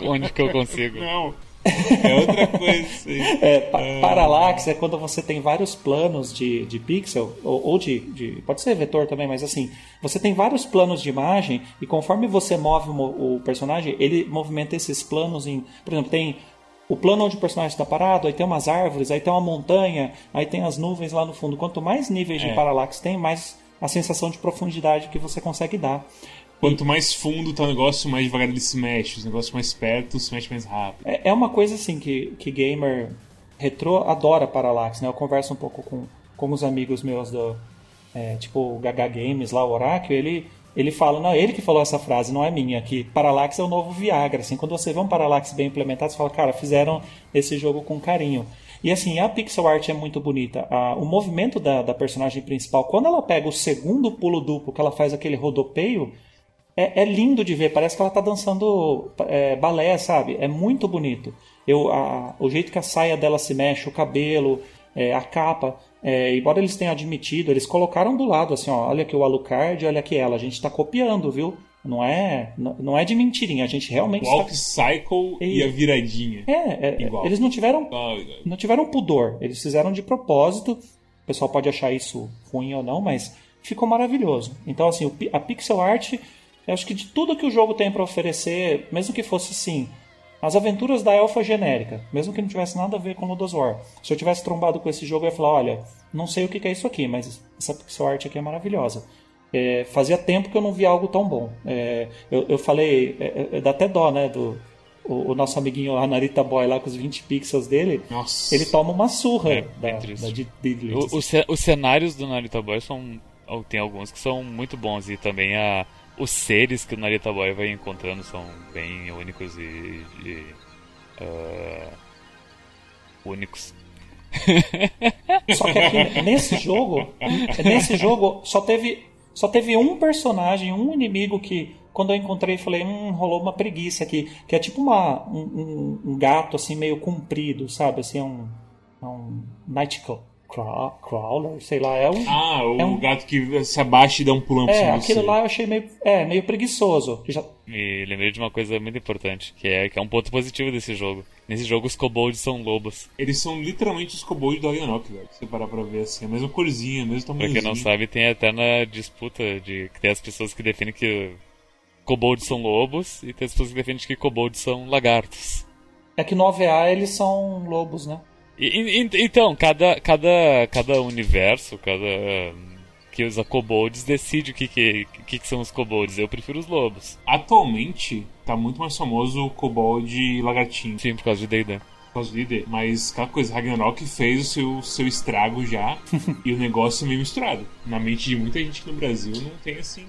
onde que eu consigo? Não. É outra coisa. É, pa é... Parallax é quando você tem vários planos de, de pixel, ou, ou de, de, Pode ser vetor também, mas assim, você tem vários planos de imagem e conforme você move o, o personagem, ele movimenta esses planos em. Por exemplo, tem o plano onde o personagem está parado, aí tem umas árvores, aí tem uma montanha, aí tem as nuvens lá no fundo. Quanto mais níveis é. de parallax tem, mais a sensação de profundidade que você consegue dar. Quanto mais fundo tá o negócio, mais devagar ele se mexe. Os negócios mais perto se mexe mais rápido. É, é uma coisa assim que, que gamer retrô adora Parallax, né? Eu converso um pouco com, com os amigos meus do. É, tipo o Gaga Games lá, o Oracle, ele, ele fala, não, ele que falou essa frase, não é minha, que Parallax é o novo Viagra. Assim, quando você vê um Parallax bem implementado, você fala, cara, fizeram esse jogo com carinho. E assim, a pixel art é muito bonita. A, o movimento da, da personagem principal, quando ela pega o segundo pulo duplo, que ela faz aquele rodopeio, é, é, lindo de ver, parece que ela está dançando é, balé, sabe? É muito bonito. Eu, a, o jeito que a saia dela se mexe, o cabelo, é, a capa, é, embora eles tenham admitido, eles colocaram do lado assim, ó, olha aqui o Alucard, olha aqui ela, a gente está copiando, viu? Não é, não é de mentirinha, a gente realmente. O Walk está... Cycle e a viradinha. É, é eles não tiveram, não tiveram pudor, eles fizeram de propósito. O pessoal pode achar isso ruim ou não, mas ficou maravilhoso. Então assim, a pixel art eu acho que de tudo que o jogo tem para oferecer, mesmo que fosse assim, as aventuras da elfa genérica, mesmo que não tivesse nada a ver com Lodos War. Se eu tivesse trombado com esse jogo, eu ia falar: olha, não sei o que é isso aqui, mas essa pixel art aqui é maravilhosa. É, fazia tempo que eu não via algo tão bom. É, eu, eu, falei, é, é, é, dá até dó, né? Do, o, o, nosso amiguinho lá, Narita Boy, lá com os 20 pixels dele, Nossa. ele toma uma surra é, da, da, de, de, de, o, os cenários do Narita Boy são. Tem alguns que são muito bons e também a os seres que o Narita Boy vai encontrando são bem únicos e, e uh, únicos. Só que aqui, nesse jogo, nesse jogo só teve só teve um personagem, um inimigo que quando eu encontrei falei, hum, rolou uma preguiça aqui, que é tipo uma, um, um, gato assim meio comprido, sabe, assim, é um, é um Crawler, sei lá, é um. Ah, o é um... gato que se abaixa e dá um pulão É, aquilo você. lá eu achei meio, é, meio preguiçoso. Já... Me lembrei de uma coisa muito importante, que é, que é um ponto positivo desse jogo. Nesse jogo os kobolds são lobos. Eles são literalmente os kobolds do Ragnarok, velho. Se você parar pra ver assim, a mesma corzinha, mesmo tamanho. Pra quem não sabe, tem a eterna disputa de que tem as pessoas que defendem que kobolds são lobos e tem as pessoas que defendem que kobolds são lagartos. É que no OVA eles são lobos, né? E, então, cada, cada, cada universo, cada que usa kobolds decide o que, que, que, que são os kobolds. Eu prefiro os lobos. Atualmente, tá muito mais famoso o kobold lagartinho. Sim, por causa de D&D. Por causa de D&D. Mas aquela coisa, Ragnarok fez o seu, seu estrago já e o negócio meio misturado. Na mente de muita gente no Brasil não tem, assim,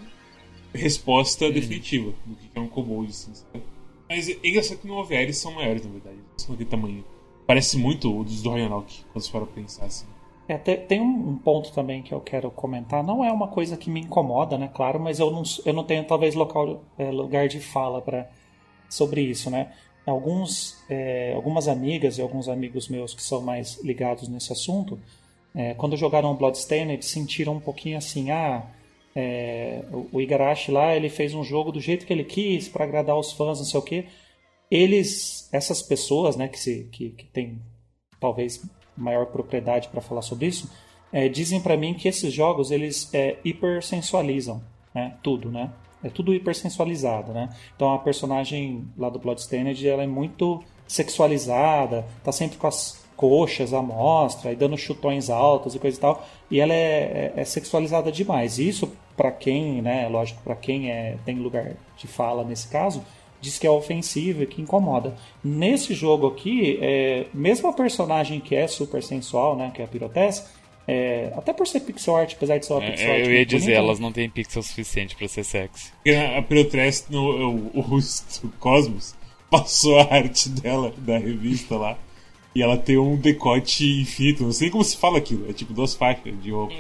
resposta definitiva do que é um kobold, assim, sabe? Mas é engraçado que no OVR são maiores, na verdade. São de tamanho. Parece muito o dos do Ragnarok, quando você for pensar assim. É, tem um ponto também que eu quero comentar. Não é uma coisa que me incomoda, né? Claro, mas eu não, eu não tenho talvez local, é, lugar de fala para sobre isso, né? Alguns, é, algumas amigas e alguns amigos meus que são mais ligados nesse assunto, é, quando jogaram Bloodstained, sentiram um pouquinho assim, ah, é, o, o Igarashi lá, ele fez um jogo do jeito que ele quis para agradar os fãs, não sei o quê eles, essas pessoas, né, que, se, que, que têm talvez maior propriedade para falar sobre isso, é, dizem para mim que esses jogos eles é, hipersensualizam, né, tudo, né? É tudo hipersensualizado, né? Então a personagem lá do Bloodstained ela é muito sexualizada, tá sempre com as coxas à mostra e dando chutões altos e coisa e tal, e ela é, é, é sexualizada demais. Isso para quem, né, lógico, para quem é, tem lugar de fala nesse caso, diz que é ofensivo e que incomoda. Nesse jogo aqui, é, mesmo a personagem que é super sensual, né, que é a Pirotess, é, até por ser pixel art, apesar de ser uma é, pixel art. Eu ia dizer, bonita, né? elas não têm pixel suficiente para ser sexy. A Pirotess, no, o, o, o Cosmos, passou a arte dela da revista lá. E ela tem um decote infinito, não sei como se fala aquilo, é tipo duas faixas de roupa.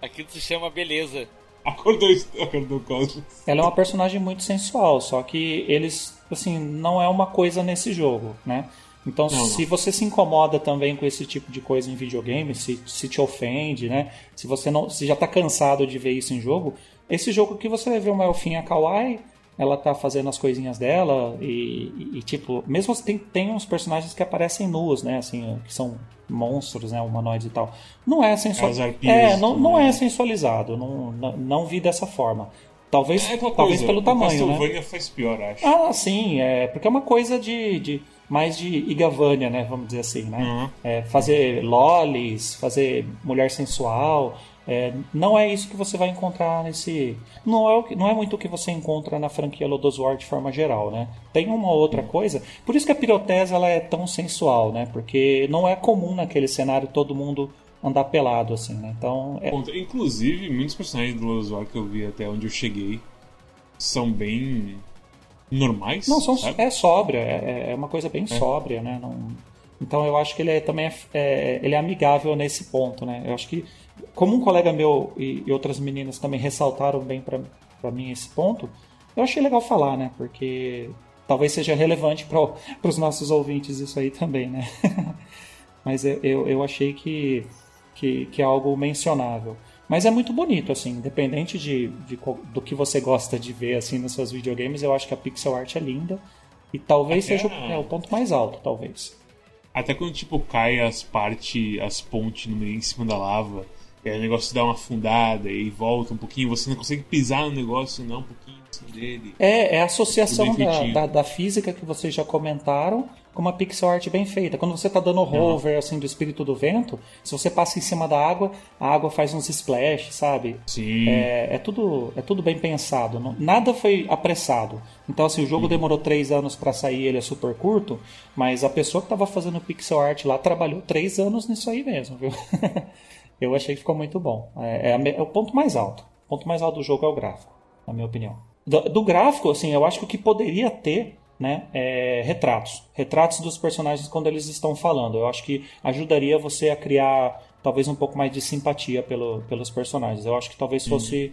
Aquilo se chama beleza. Acordou, acordou Cosmos. Ela é uma personagem muito sensual, só que eles, assim, não é uma coisa nesse jogo, né? Então, não, se não. você se incomoda também com esse tipo de coisa em videogame, se, se te ofende, né? Se você não, se já está cansado de ver isso em jogo, esse jogo aqui você vai ver uma elfinha kawaii, ela tá fazendo as coisinhas dela e, e, tipo, mesmo assim, tem, tem uns personagens que aparecem nus, né? Assim, que são monstros, né? Humanoides e tal. Não é sensualizado. É, não, não é sensualizado. Não, não, não vi dessa forma. Talvez, é talvez coisa, pelo tamanho, Castlevania né? faz pior, acho. Ah, sim, é, porque é uma coisa de, de mais de Igavania, né, vamos dizer assim, né? Uhum. É, fazer lolis, fazer mulher sensual, é, não é isso que você vai encontrar nesse. Não é, não é muito o que você encontra na franquia Lodos War de forma geral, né? Tem uma outra coisa. Por isso que a pirotese ela é tão sensual, né? Porque não é comum naquele cenário todo mundo andar pelado, assim, né? Então. É... Inclusive, muitos personagens do Lodos War que eu vi até onde eu cheguei são bem normais. Não, são, é sóbria, é, é uma coisa bem é. sóbria, né? Não, então eu acho que ele é, também é, é, ele é amigável nesse ponto, né? Eu acho que como um colega meu e, e outras meninas também ressaltaram bem para mim esse ponto, eu achei legal falar, né? Porque talvez seja relevante para os nossos ouvintes isso aí também, né? Mas eu, eu, eu achei que, que, que, é algo mencionável. Mas é muito bonito, assim, independente de, de, do que você gosta de ver assim nos seus videogames, eu acho que a pixel art é linda. E talvez Até seja o, é, o ponto mais alto, talvez. Até quando, tipo, cai as partes, as pontes no meio em cima da lava é, o negócio dá uma afundada e volta um pouquinho, você não consegue pisar no negócio, não, um pouquinho dele. É, é a associação da, da, da, física que vocês já comentaram com uma pixel art bem feita. Quando você está dando rover uhum. assim do espírito do vento, se você passa em cima da água, a água faz uns splash, sabe? Sim. É, é tudo, é tudo bem pensado. Não, nada foi apressado. Então, assim, o jogo uhum. demorou três anos para sair, ele é super curto, mas a pessoa que estava fazendo pixel art lá trabalhou três anos nisso aí mesmo, viu? eu achei que ficou muito bom. É, é, é, o ponto mais alto. O ponto mais alto do jogo é o gráfico, na minha opinião. Do, do gráfico, assim, eu acho que o que poderia ter né, é, retratos. Retratos dos personagens quando eles estão falando. Eu acho que ajudaria você a criar talvez um pouco mais de simpatia pelo, pelos personagens. Eu acho que talvez uhum. fosse,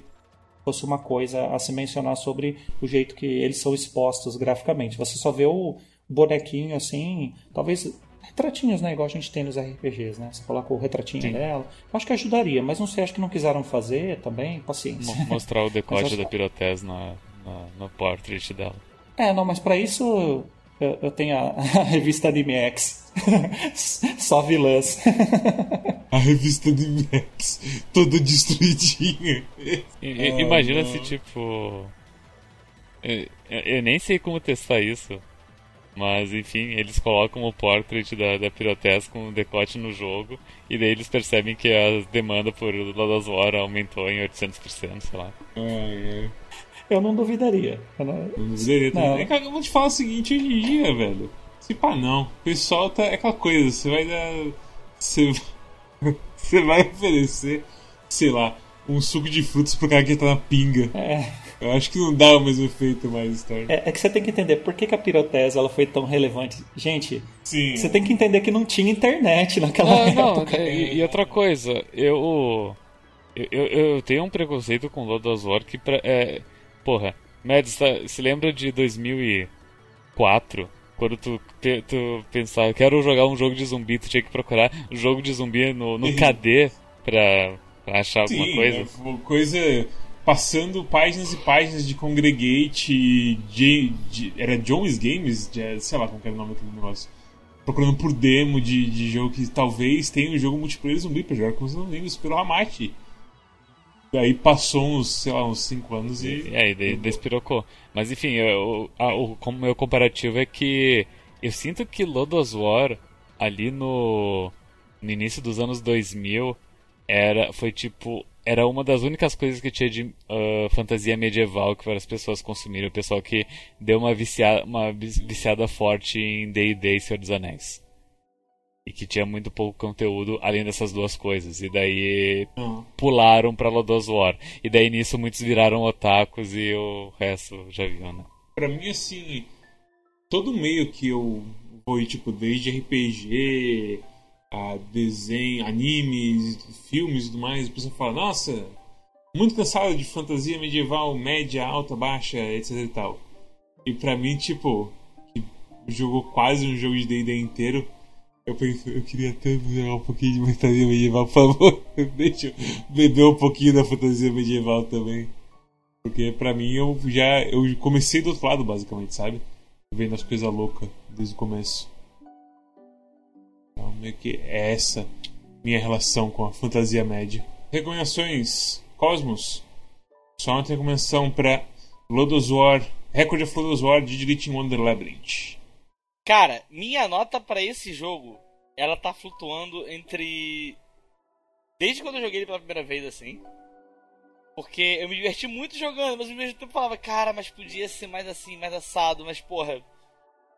fosse uma coisa a se mencionar sobre o jeito que eles são expostos graficamente. Você só vê o bonequinho assim, talvez retratinhos, né? Igual a gente tem nos RPGs, né? Você coloca o retratinho Sim. dela. Acho que ajudaria, mas não sei, acho que não quiseram fazer também, paciência. Mostrar o decote da Pirotese na, na, no portrait dela. É, não, mas para isso eu, eu, tenho a, a revista Anime X. Só vilãs. a revista Anime X, toda destruidinha. imagina ah, se, tipo. Eu, eu nem sei como testar isso. Mas enfim, eles colocam o portrait da, da Pirotess com o decote no jogo e daí eles percebem que a demanda por Lodas War aumentou em 800%, sei lá. É, Eu não duvidaria. Eu não, não duvidaria também. Não. Eu vou te falar o seguinte, hoje em dia, velho. Se pá, não. O pessoal tá. É aquela coisa, você vai dar. Você, você vai oferecer, sei lá, um suco de frutas pro cara que tá na pinga. É. Eu acho que não dá o mesmo efeito mais tarde. É, é, que você tem que entender por que, que a pirotese ela foi tão relevante. Gente, Sim. você tem que entender que não tinha internet naquela não, época. Não, e, e, outra coisa, eu, eu, eu tenho um preconceito com Lord of War que pra, é, porra, Mads, tá, se lembra de 2004? Quando tu, tu pensava, quero jogar um jogo de zumbi, tu tinha que procurar um jogo de zumbi no, no KD pra, pra achar Sim, alguma coisa. É, coisa passando páginas e páginas de Congregate, de, de, era Jones Games, de, sei lá como era o nome daquele negócio. Procurando por demo de, de jogo que talvez tenha um jogo multiplayer zumbi pra jogar com os amigos pelo Amate. Daí passou uns, sei lá, uns 5 anos e. É, e despirocou. Mas enfim, eu, a, o, o meu comparativo é que eu sinto que Lodos War, ali no, no início dos anos 2000, era, foi tipo era uma das únicas coisas que tinha de uh, fantasia medieval que várias pessoas consumiram. O pessoal que deu uma viciada, uma viciada forte em D&D e Senhor dos Anéis. E que tinha muito pouco conteúdo além dessas duas coisas. E daí uhum. pularam pra Lodos War. E daí nisso muitos viraram otakus e o resto já viu, né? Pra mim, assim, todo meio que eu vou, tipo, desde RPG a desenho, animes, filmes e tudo mais, a pessoa fala, nossa, muito cansado de fantasia medieval, média, alta, baixa, etc e tal. E pra mim, tipo, que jogou quase um jogo de D&D inteiro, eu pensei, eu queria tanto jogar um pouquinho de fantasia medieval, por favor, deixa eu beber um pouquinho da fantasia medieval também. Porque pra mim eu já. Eu comecei do outro lado, basicamente, sabe? Vendo as coisas loucas desde o começo. Meio que é essa minha relação com a fantasia média. Recomendações Cosmos. Só uma recomendação pra Lodos War, Record of Lodos War de Glitch Wonder Labyrinth. Cara, minha nota pra esse jogo, ela tá flutuando entre. Desde quando eu joguei ele pela primeira vez, assim. Porque eu me diverti muito jogando, mas ao mesmo tempo eu falava, cara, mas podia ser mais assim, mais assado, mas porra.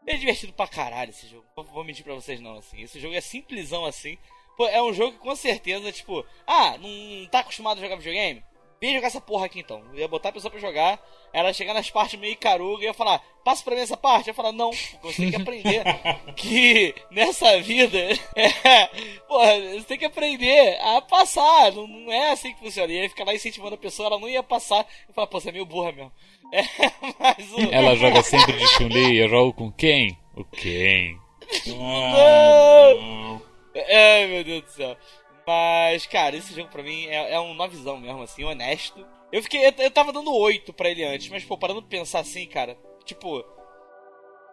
É divertido pra caralho esse jogo. Não vou mentir pra vocês não, assim. Esse jogo é simplesão assim. Pô, é um jogo que com certeza, tipo, ah, não tá acostumado a jogar videogame? Vem jogar essa porra aqui então. Eu ia botar a pessoa pra jogar, ela ia chegar nas partes meio caruga e ia falar, passa pra mim essa parte. Eu ia falar, não, você tem que aprender que nessa vida, é, porra, você tem que aprender a passar. Não, não é assim que funciona. E aí ficar lá incentivando a pessoa, ela não ia passar. Eu falo, pô, você é meio burra mesmo. É, mas o... Ela joga sempre de Chun-Li, eu jogo com quem? O quem? Ah, Ai, meu Deus do céu. Mas, cara, esse jogo pra mim é, é um novizão mesmo, assim, honesto. Eu fiquei. Eu, eu tava dando 8 pra ele antes, mas, pô, parando pra pensar assim, cara, tipo.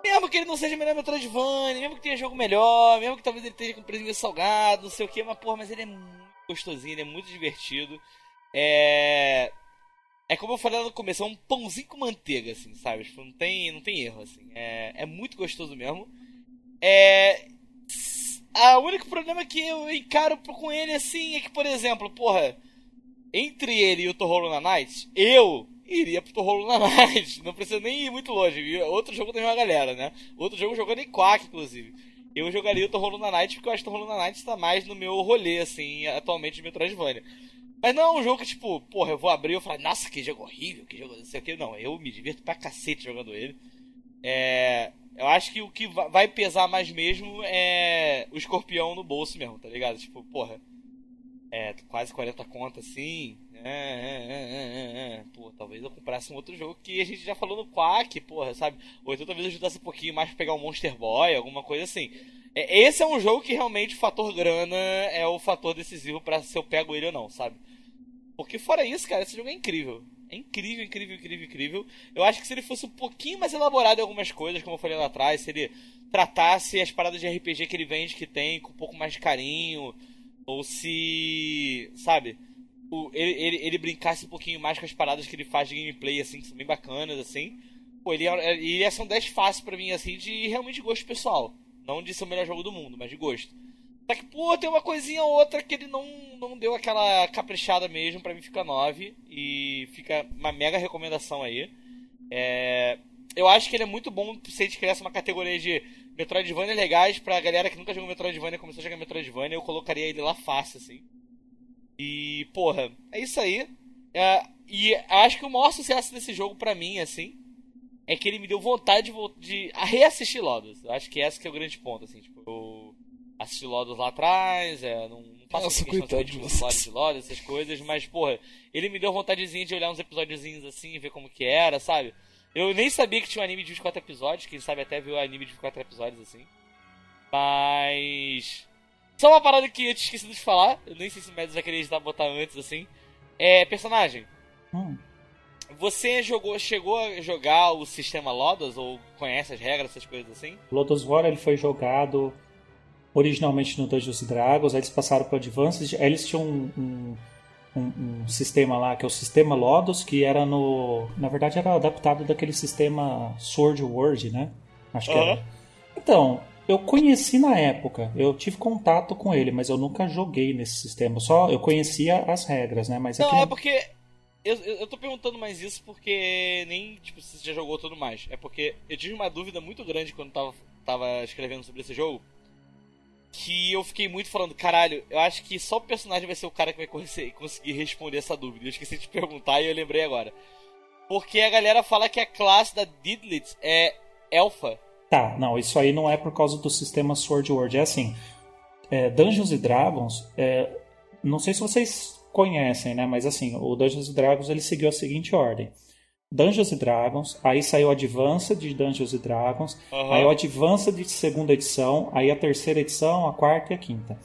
Mesmo que ele não seja melhor Metroidvania, mesmo que tenha jogo melhor, mesmo que talvez ele esteja com preço salgado, não sei o que, mas, porra, mas ele é muito gostosinho, ele é muito divertido. É. É como eu falei no começo, é um pãozinho com manteiga, assim, sabe? Tipo, não tem, não tem erro, assim. É, é muito gostoso mesmo. É. A único problema que eu encaro com ele assim é que, por exemplo, porra, entre ele e o Torro Luna Night, eu iria pro Torro Luna Night. Não precisa nem ir muito longe. Outro jogo tem uma galera, né? Outro jogo jogando em Quack, inclusive. Eu jogaria o Torro Luna Night porque eu acho que o Torro Luna Night está mais no meu rolê, assim, atualmente de Metroidvania. Mas não é um jogo que, tipo, porra, eu vou abrir e falo, nossa, que jogo horrível, que jogo não sei o que. Não, eu me divirto pra cacete jogando ele. É. Eu acho que o que vai pesar mais mesmo é o escorpião no bolso mesmo, tá ligado? Tipo, porra. É, quase 40 contas assim. É, é, é, é, Pô, talvez eu comprasse um outro jogo que a gente já falou no Quack, porra, sabe? Ou então talvez ajudasse um pouquinho mais pra pegar um Monster Boy, alguma coisa assim. Esse é um jogo que realmente o fator grana é o fator decisivo para se eu pego ele ou não, sabe? Porque fora isso, cara, esse jogo é incrível. É incrível, incrível, incrível, incrível. Eu acho que se ele fosse um pouquinho mais elaborado em algumas coisas, como eu falei lá atrás, se ele tratasse as paradas de RPG que ele vende, que tem, com um pouco mais de carinho, ou se. sabe? O, ele, ele, ele, brincasse um pouquinho mais com as paradas que ele faz de gameplay, assim, que são bem bacanas, assim. Pô, ele, ele ia ser um 10 fácil pra mim, assim, de realmente gosto pessoal. Não de ser o melhor jogo do mundo, mas de gosto. Só que, pô, tem uma coisinha ou outra que ele não, não deu aquela caprichada mesmo, pra mim fica 9. E fica uma mega recomendação aí. É, eu acho que ele é muito bom se a gente criasse uma categoria de Metroidvania legais pra galera que nunca jogou Metroidvania e começou a jogar Metroidvania, eu colocaria ele lá fácil, assim. E, porra, é isso aí. É, e acho que o maior sucesso desse jogo pra mim, assim, é que ele me deu vontade de, de reassistir Lodos. Acho que esse que é o grande ponto, assim, tipo, eu assisti Lodos lá atrás, é, não, não faço Nossa, questão de de Lodos, essas coisas, mas, porra, ele me deu vontadezinha de olhar uns episódiozinhos assim e ver como que era, sabe? Eu nem sabia que tinha um anime de 24 episódios, quem sabe até viu o anime de 24 episódios assim. Mas. Só uma parada que eu tinha esquecido de falar, eu nem sei se o Medos vai querer botar antes assim. É. Personagem. Hum. Você jogou, chegou a jogar o sistema Lodos ou conhece as regras, essas coisas assim? Lodos War ele foi jogado originalmente no Dungeons Dragons, aí eles passaram para o Advanced, aí eles tinham um, um, um, um, sistema lá que é o sistema Lodos, que era no, na verdade era adaptado daquele sistema Sword World, né? Acho que Aham. era. Então, eu conheci na época, eu tive contato com ele, mas eu nunca joguei nesse sistema. Só eu conhecia as regras, né? Mas Não, aqui é no- porque. Eu, eu tô perguntando mais isso porque nem, tipo, você já jogou tudo mais. É porque eu tive uma dúvida muito grande quando tava, tava escrevendo sobre esse jogo. Que eu fiquei muito falando, caralho, eu acho que só o personagem vai ser o cara que vai conse- conseguir responder essa dúvida. Eu esqueci de perguntar e eu lembrei agora. Porque a galera fala que a classe da Didlit é elfa. Tá, não, isso aí não é por causa do sistema Sword World. É assim, é, Dungeons and Dragons, é, não sei se vocês conhecem, né? Mas assim, o Dungeons and Dragons ele seguiu a seguinte ordem. Dungeons and Dragons, aí saiu o Advanced de Dungeons and Dragons, Aham. aí o Advanced de segunda edição, aí a terceira edição, a quarta e a quinta.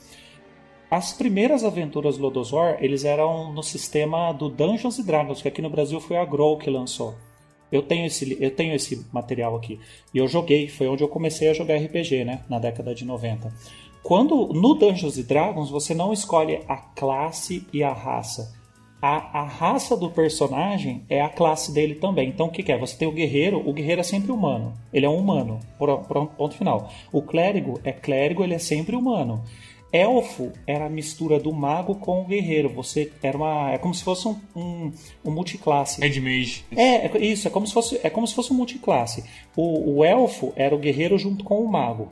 as primeiras aventuras Lodos War, eles eram no sistema do Dungeons Dragons, que aqui no Brasil foi a Grow que lançou. Eu tenho esse, eu tenho esse material aqui. E eu joguei, foi onde eu comecei a jogar RPG, né? Na década de 90. Quando no Dungeons Dragons você não escolhe a classe e a raça. A, a raça do personagem é a classe dele também. Então o que, que, é? Você tem o guerreiro, o guerreiro é sempre humano. Ele é um humano. Ponto final. O clérigo é clérigo, ele é sempre humano. Elfo era a mistura do mago com o guerreiro. Você era uma. É como se fosse um, um, um multiclasse. Red Mage. É, é, isso, é como se fosse, é como se fosse um multiclasse. O, o elfo era o guerreiro junto com o mago.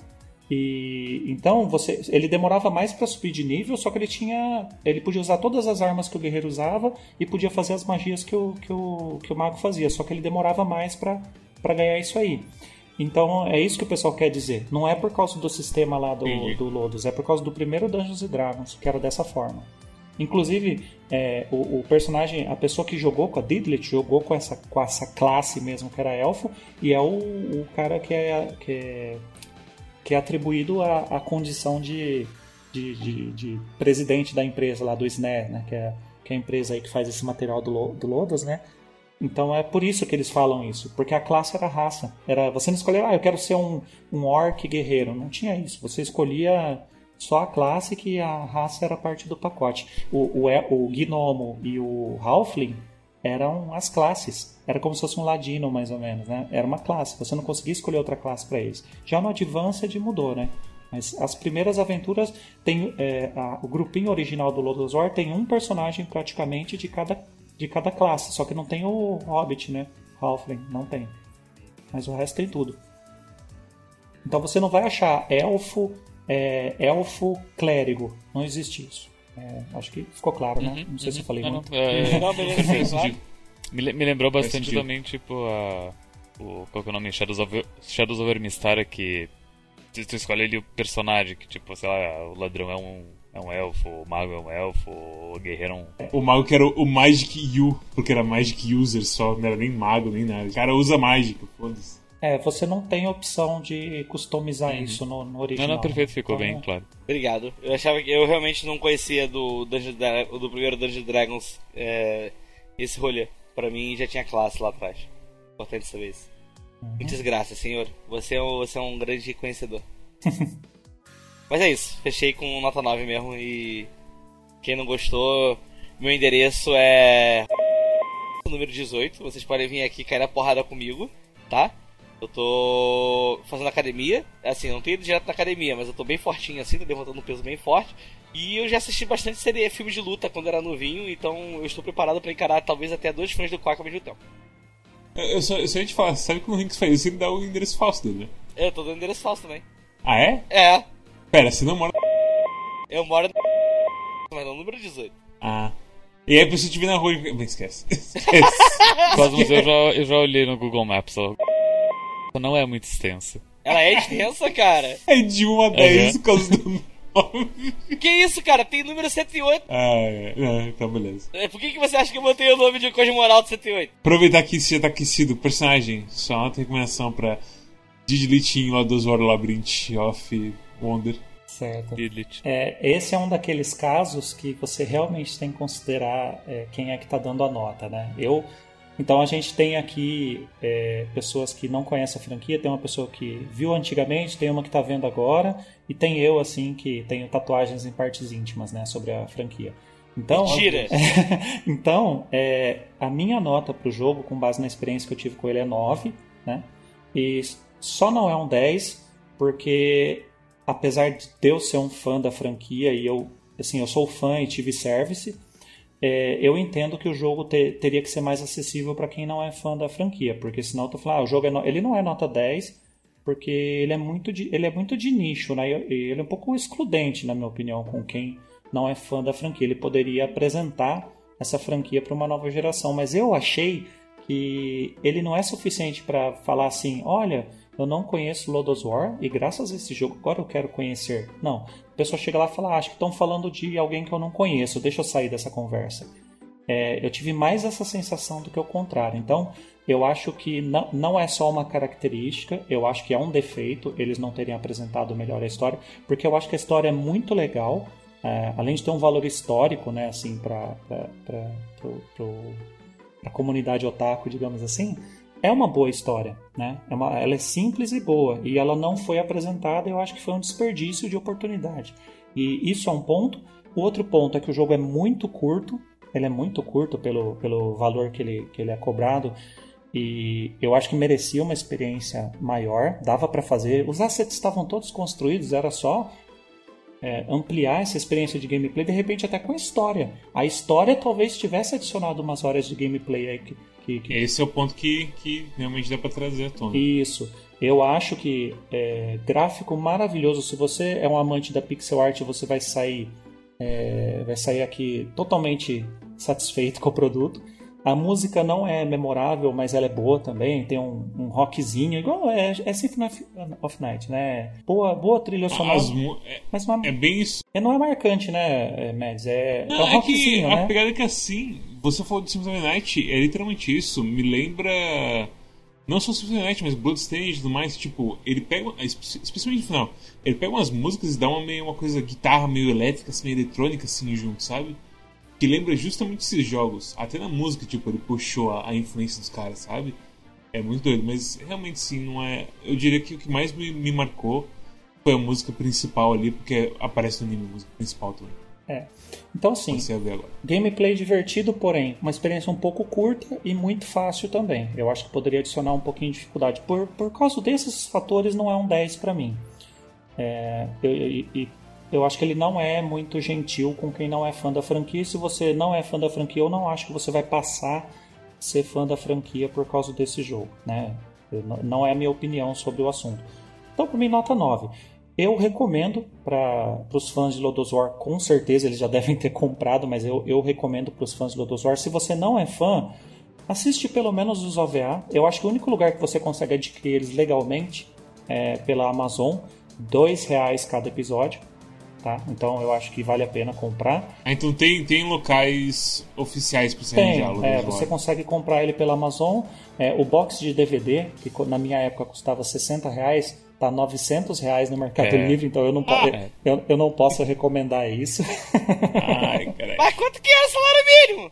E então você, ele demorava mais para subir de nível, só que ele tinha, ele podia usar todas as armas que o guerreiro usava e podia fazer as magias que o, que o, que o mago fazia, só que ele demorava mais para ganhar isso aí. Então é isso que o pessoal quer dizer. Não é por causa do sistema lá do, do Lodos, é por causa do primeiro Dungeons Dragons, que era dessa forma. Inclusive, é, o, o, personagem, a pessoa que jogou com a Didlet, jogou com essa, com essa classe mesmo, que era elfo, e é o, o cara que é, que é, que é atribuído à, condição de, de, de, de, presidente da empresa lá do SNER, né? Que é, que é a empresa aí que faz esse material do, do Lodos, né? Então é por isso que eles falam isso, porque a classe era raça. Era você não escolhia, ah, eu quero ser um, um orc guerreiro. Não tinha isso. Você escolhia só a classe que a raça era parte do pacote. O, o, o gnomo e o halfling eram as classes. Era como se fosse um ladino, mais ou menos, né? Era uma classe. Você não conseguia escolher outra classe para eles. Já no Advanced mudou, né? Mas as primeiras aventuras tem é, a, o grupinho original do Lodos War tem um personagem praticamente de cada de cada classe. Só que não tem o Hobbit, né? Halfling, não tem. Mas o resto tem tudo. Então você não vai achar elfo, é, elfo clérigo. Não existe isso. É, acho que ficou claro, né? Uhum, não sei uhum. se eu uhum. falei não, muito. Não, é, não beleza, me, me lembrou bastante também, tipo, a. O, qual que é o nome? Shadows of, Shadows of Mistara, que tu escolhe ali o personagem, que tipo, sei lá, o ladrão é um é um elfo, o mago é um elfo, o guerreiro é um. O mago que era o Magic U, porque era Magic User só, não era nem mago nem nada. O cara usa mágica, foda-se. É, você não tem opção de customizar uhum. isso no, no, original. Não, não, perfeito, ficou então, bem claro. Obrigado. Eu achava que eu realmente não conhecia do, Dungeon, do primeiro Dungeon Dragons é, esse rolê. Pra mim já tinha classe lá atrás. Importante saber isso. Uhum. Muitas graças, senhor. Você é, você é um grande conhecedor. Mas é isso, fechei com nota 9 mesmo e quem não gostou, meu endereço é número 18, vocês podem vir aqui cair na porrada comigo, tá? Eu tô fazendo academia, assim, não tenho ido direto na academia, mas eu tô bem fortinho assim, tô levantando um peso bem forte. E eu já assisti bastante série, filmes de luta quando era novinho, então eu estou preparado para encarar talvez até dois fãs do Quack ao mesmo tempo. Eu só, eu só ia te falar, sabe como o Rinks faz isso? Ele dá o endereço falso dele, né? Eu tô dando endereço falso também. Ah, é? É. Pera, você não mora. Eu moro. Mas não número 18. Ah. E aí, se eu te vir na rua. Esquece. Esquece. Cosmos, eu já, eu já olhei no Google Maps. Ó. Não é muito extensa. Ela é extensa, cara. É de 1 a 10 uhum. por causa do nome. Que isso, cara? Tem número 108. Ah, é. Não, então beleza. É, por que, que você acha que eu mantenho o nome de Cosmonauta 108? Aproveitar que você já tá aquecido. Personagem, só uma recomendação pra Digilitinho lá do Zoro Labyrinth of Wonder. Certo. É, esse é um daqueles casos que você realmente tem que considerar é, quem é que está dando a nota, né? Eu, então a gente tem aqui é, pessoas que não conhecem a franquia, tem uma pessoa que viu antigamente, tem uma que está vendo agora, e tem eu, assim, que tenho tatuagens em partes íntimas, né, sobre a franquia. Então, Mentira! então, é, a minha nota para o jogo, com base na experiência que eu tive com ele, é 9, né? E só não é um 10, porque apesar de eu ser um fã da franquia e eu, assim, eu sou fã e tive service, é, eu entendo que o jogo te, teria que ser mais acessível para quem não é fã da franquia, porque senão tô falando, ah, o jogo é no, ele não é nota 10, porque ele é muito de, ele é muito de nicho, né? Ele é um pouco excludente, na minha opinião, com quem não é fã da franquia. Ele poderia apresentar essa franquia para uma nova geração, mas eu achei que ele não é suficiente para falar assim, olha, eu não conheço Lodos War e graças a esse jogo agora eu quero conhecer. Não, a pessoa chega lá e fala, ah, acho que estão falando de alguém que eu não conheço, deixa eu sair dessa conversa. É, eu tive mais essa sensação do que o contrário. Então, eu acho que não, não é só uma característica, eu acho que é um defeito eles não terem apresentado melhor a história, porque eu acho que a história é muito legal, é, além de ter um valor histórico, né, assim, para a comunidade otaku, digamos assim, é uma boa história, né? É uma, ela é simples e boa e ela não foi apresentada. Eu acho que foi um desperdício de oportunidade. E isso é um ponto. O outro ponto é que o jogo é muito curto. Ele é muito curto pelo, pelo valor que ele, que ele é cobrado. E eu acho que merecia uma experiência maior. Dava para fazer. Os assets estavam todos construídos. Era só é, ampliar essa experiência de gameplay, de repente até com a história. A história talvez tivesse adicionado umas horas de gameplay aí que, que, que... Esse é o ponto que, que realmente dá para trazer à tona. Isso. Eu acho que é, gráfico maravilhoso. Se você é um amante da pixel art, você vai sair, é, vai sair aqui totalmente satisfeito com o produto. A música não é memorável, mas ela é boa também. Tem um, um rockzinho, igual é, é Symphony of Night, né? Boa, boa trilha sonora. é, mas uma, é bem isso. É, não é marcante, né, Mads? É, não, é um rockzinho, que né? A pegada é que assim, você falou de Symphony of Night, é literalmente isso. Me lembra. Não só Symphony of Night, mas Bloodstained e tudo mais. Tipo, ele pega. Especialmente no final. Ele pega umas músicas e dá uma, meio, uma coisa, guitarra meio elétrica, assim, meio eletrônica, assim, junto, sabe? que lembra justamente esses jogos. Até na música, tipo, ele puxou a, a influência dos caras, sabe? É muito doido, mas realmente sim, não é. Eu diria que o que mais me, me marcou foi a música principal ali, porque aparece no anime a música principal também. É. Então, assim, gameplay divertido, porém, uma experiência um pouco curta e muito fácil também. Eu acho que poderia adicionar um pouquinho de dificuldade. Por, por causa desses fatores, não é um 10 para mim. É, eu, eu, eu acho que ele não é muito gentil com quem não é fã da franquia. Se você não é fã da franquia, eu não acho que você vai passar a ser fã da franquia por causa desse jogo, né? Não é a minha opinião sobre o assunto. Então, por mim, nota 9. Eu recomendo para os fãs de Lodos War, com certeza eles já devem ter comprado, mas eu, eu recomendo para os fãs de Lodos War. Se você não é fã, assiste pelo menos os OVA. Eu acho que o único lugar que você consegue adquirir eles legalmente é pela Amazon. R$ reais cada episódio tá? Então eu acho que vale a pena comprar. Ah, então tem, tem locais oficiais para você tem, é, Você consegue comprar ele pela Amazon. É, o box de DVD, que na minha época custava 60 reais, tá 900 reais no Mercado é. Livre, então eu não, ah, eu, eu, eu, não posso recomendar isso. Ai, Mas quanto que é o salário mínimo?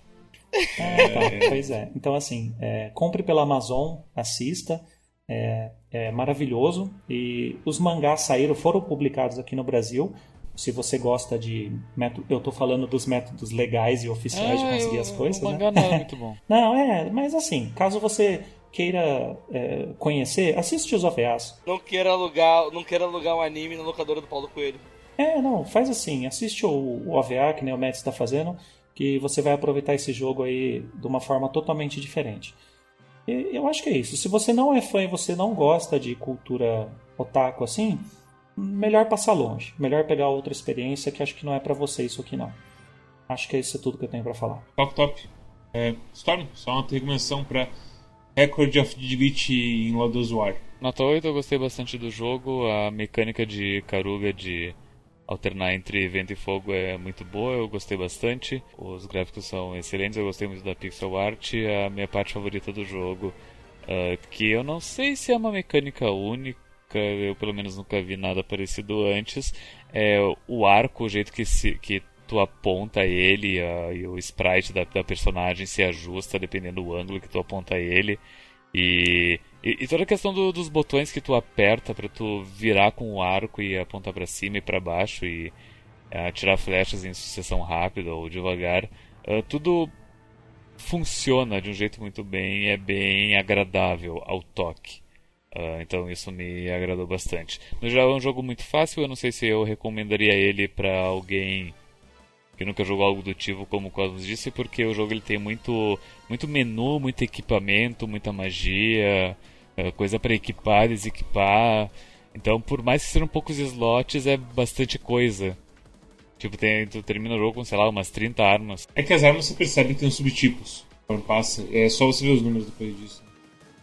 É, tá, pois é. Então, assim, é, compre pela Amazon, assista. É, é, maravilhoso. E os mangás saíram, foram publicados aqui no Brasil se você gosta de método, eu estou falando dos métodos legais e oficiais de conseguir eu, as coisas. O mangá né? não é muito bom. não, é, mas assim, caso você queira é, conhecer, assiste os OVAs. Não queira alugar, não queira alugar um anime na locadora do Paulo Coelho. É, não, faz assim, assiste o, o OVA que nem o Matt está fazendo, que você vai aproveitar esse jogo aí de uma forma totalmente diferente. E eu acho que é isso. Se você não é fã e você não gosta de cultura otaku assim, melhor passar longe, melhor pegar outra experiência que acho que não é para você isso aqui não. Acho que é isso tudo que eu tenho para falar. Top, top. É, Storm, só uma recomendação para Record of Delete em Lodos War. Nota 8, eu gostei bastante do jogo. A mecânica de Karuga de alternar entre vento e fogo é muito boa, eu gostei bastante. Os gráficos são excelentes, eu gostei muito da pixel art. A minha parte favorita do jogo, uh, que eu não sei se é uma mecânica única eu pelo menos nunca vi nada parecido antes. É o arco, o jeito que, se, que tu aponta ele e o sprite da, da, personagem se ajusta dependendo do ângulo que tu aponta ele. E, e, e toda a questão do, dos botões que tu aperta para tu virar com o arco e apontar para cima e para baixo e é, atirar flechas em sucessão rápida ou devagar, uh, tudo funciona de um jeito muito bem, é bem agradável ao toque. Uh, então isso me agradou bastante. No geral é um jogo muito fácil, eu não sei se eu recomendaria ele para alguém que nunca jogou algo do tipo, como o Cosmos disse, porque o jogo ele tem muito, muito menu, muito equipamento, muita magia, uh, coisa para equipar, desequipar. Então, por mais que sejam poucos slots, é bastante coisa. Tipo, tem, tu termina o jogo com, sei lá, umas 30 armas. É que as armas você percebe que tem subtipos. Quando passa, é só você ver os números depois disso.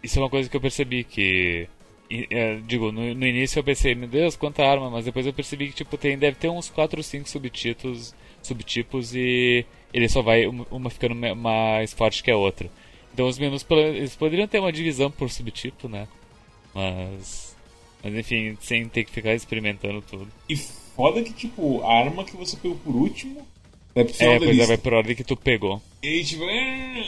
Isso é uma coisa que eu percebi que. É, digo, no, no, início eu pensei, meu Deus, quanta arma, mas depois eu percebi que tipo, tem, deve ter uns 4 ou 5 subtipos, subtipos e ele só vai uma, ficando mais forte que a outra. Então os menus eles poderiam ter uma divisão por subtipo, né? Mas. Mas enfim, sem ter que ficar experimentando tudo. E foda que, tipo, a arma que você pegou por último vai pro final É, da pois é, lista. vai por ordem que tu pegou. E tipo, é...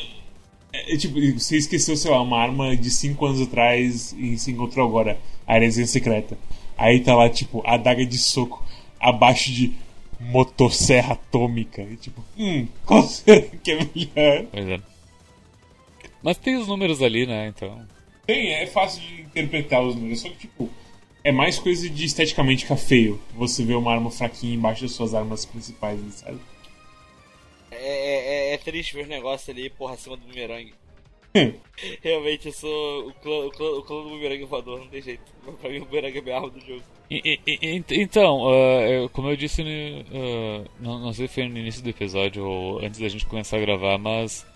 é, tipo, você esqueceu, sei lá, uma arma de 5 anos atrás e se encontrou agora, a resenha secreta. Aí tá lá, tipo, a adaga de soco abaixo de motosserra atômica. E, tipo, hum, qual será que é melhor? Pois é. Mas tem os números ali, né? Então. Tem, é fácil de interpretar os números, só que, tipo, é mais coisa de esteticamente ficar feio. Você vê uma arma fraquinha embaixo das suas armas principais, sabe? É, é, é triste ver os negócios ali, porra, acima do bumerangue. Realmente, eu sou o clã, o clã, o clã do bumerangue voador, não tem jeito. Pra mim, o bumerangue é a minha arma do jogo. E- e- então, eu- como eu disse, ah, não, não sei se foi no início do episódio ou antes da gente começar a gravar, mas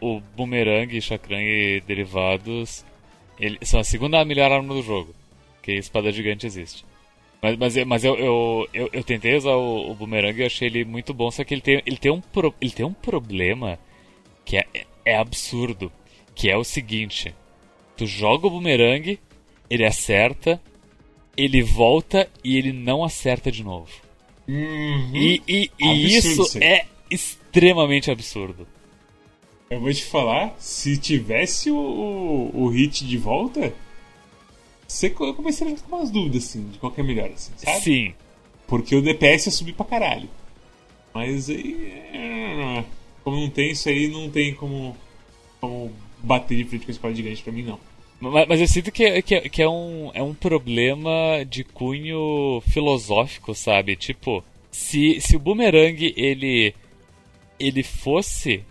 o Boomerang, Chakram e derivados ele- são a segunda melhor arma do jogo, que espada gigante existe. Mas, mas, mas eu, eu, eu, eu tentei usar o, o Boomerang e achei ele muito bom, só que ele tem, ele tem, um, pro- ele tem um problema que é, é absurdo, que é o seguinte, tu joga o Boomerang, ele acerta, ele volta e ele não acerta de novo. Uhum. E, e, e isso é extremamente absurdo. Eu vou te falar, se tivesse o, o, o hit de volta, você, eu comecei a ficar com umas dúvidas, assim, de qual que é melhor, assim, sabe? Sim. Porque o DPS ia subir pra caralho. Mas aí. é, Como não tem isso aí, não tem como, como bater de frente com a espada gigante pra mim, não. Mas, mas eu sinto que, é- que, que é, um, é um problema de cunho filosófico, sabe? Tipo, se, se o boomerang ele, ele fosse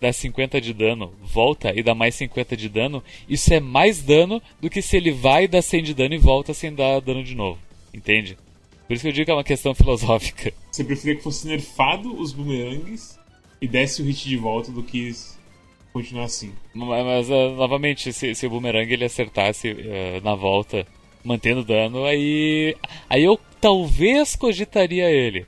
dar 50 de dano, volta e dá mais 50 de dano, isso é mais dano do que se ele vai dar 100 de dano e volta sem dar dano de novo. Entende? Por isso que eu digo que é uma questão filosófica. Você preferia que fosse nerfado os boomerangues e desse o hit de volta do que continuar assim. Mas, mas, ah, novamente, se, se o boomerang ele acertasse ah, na volta, mantendo dano, aí. Aí eu talvez cogitaria ele.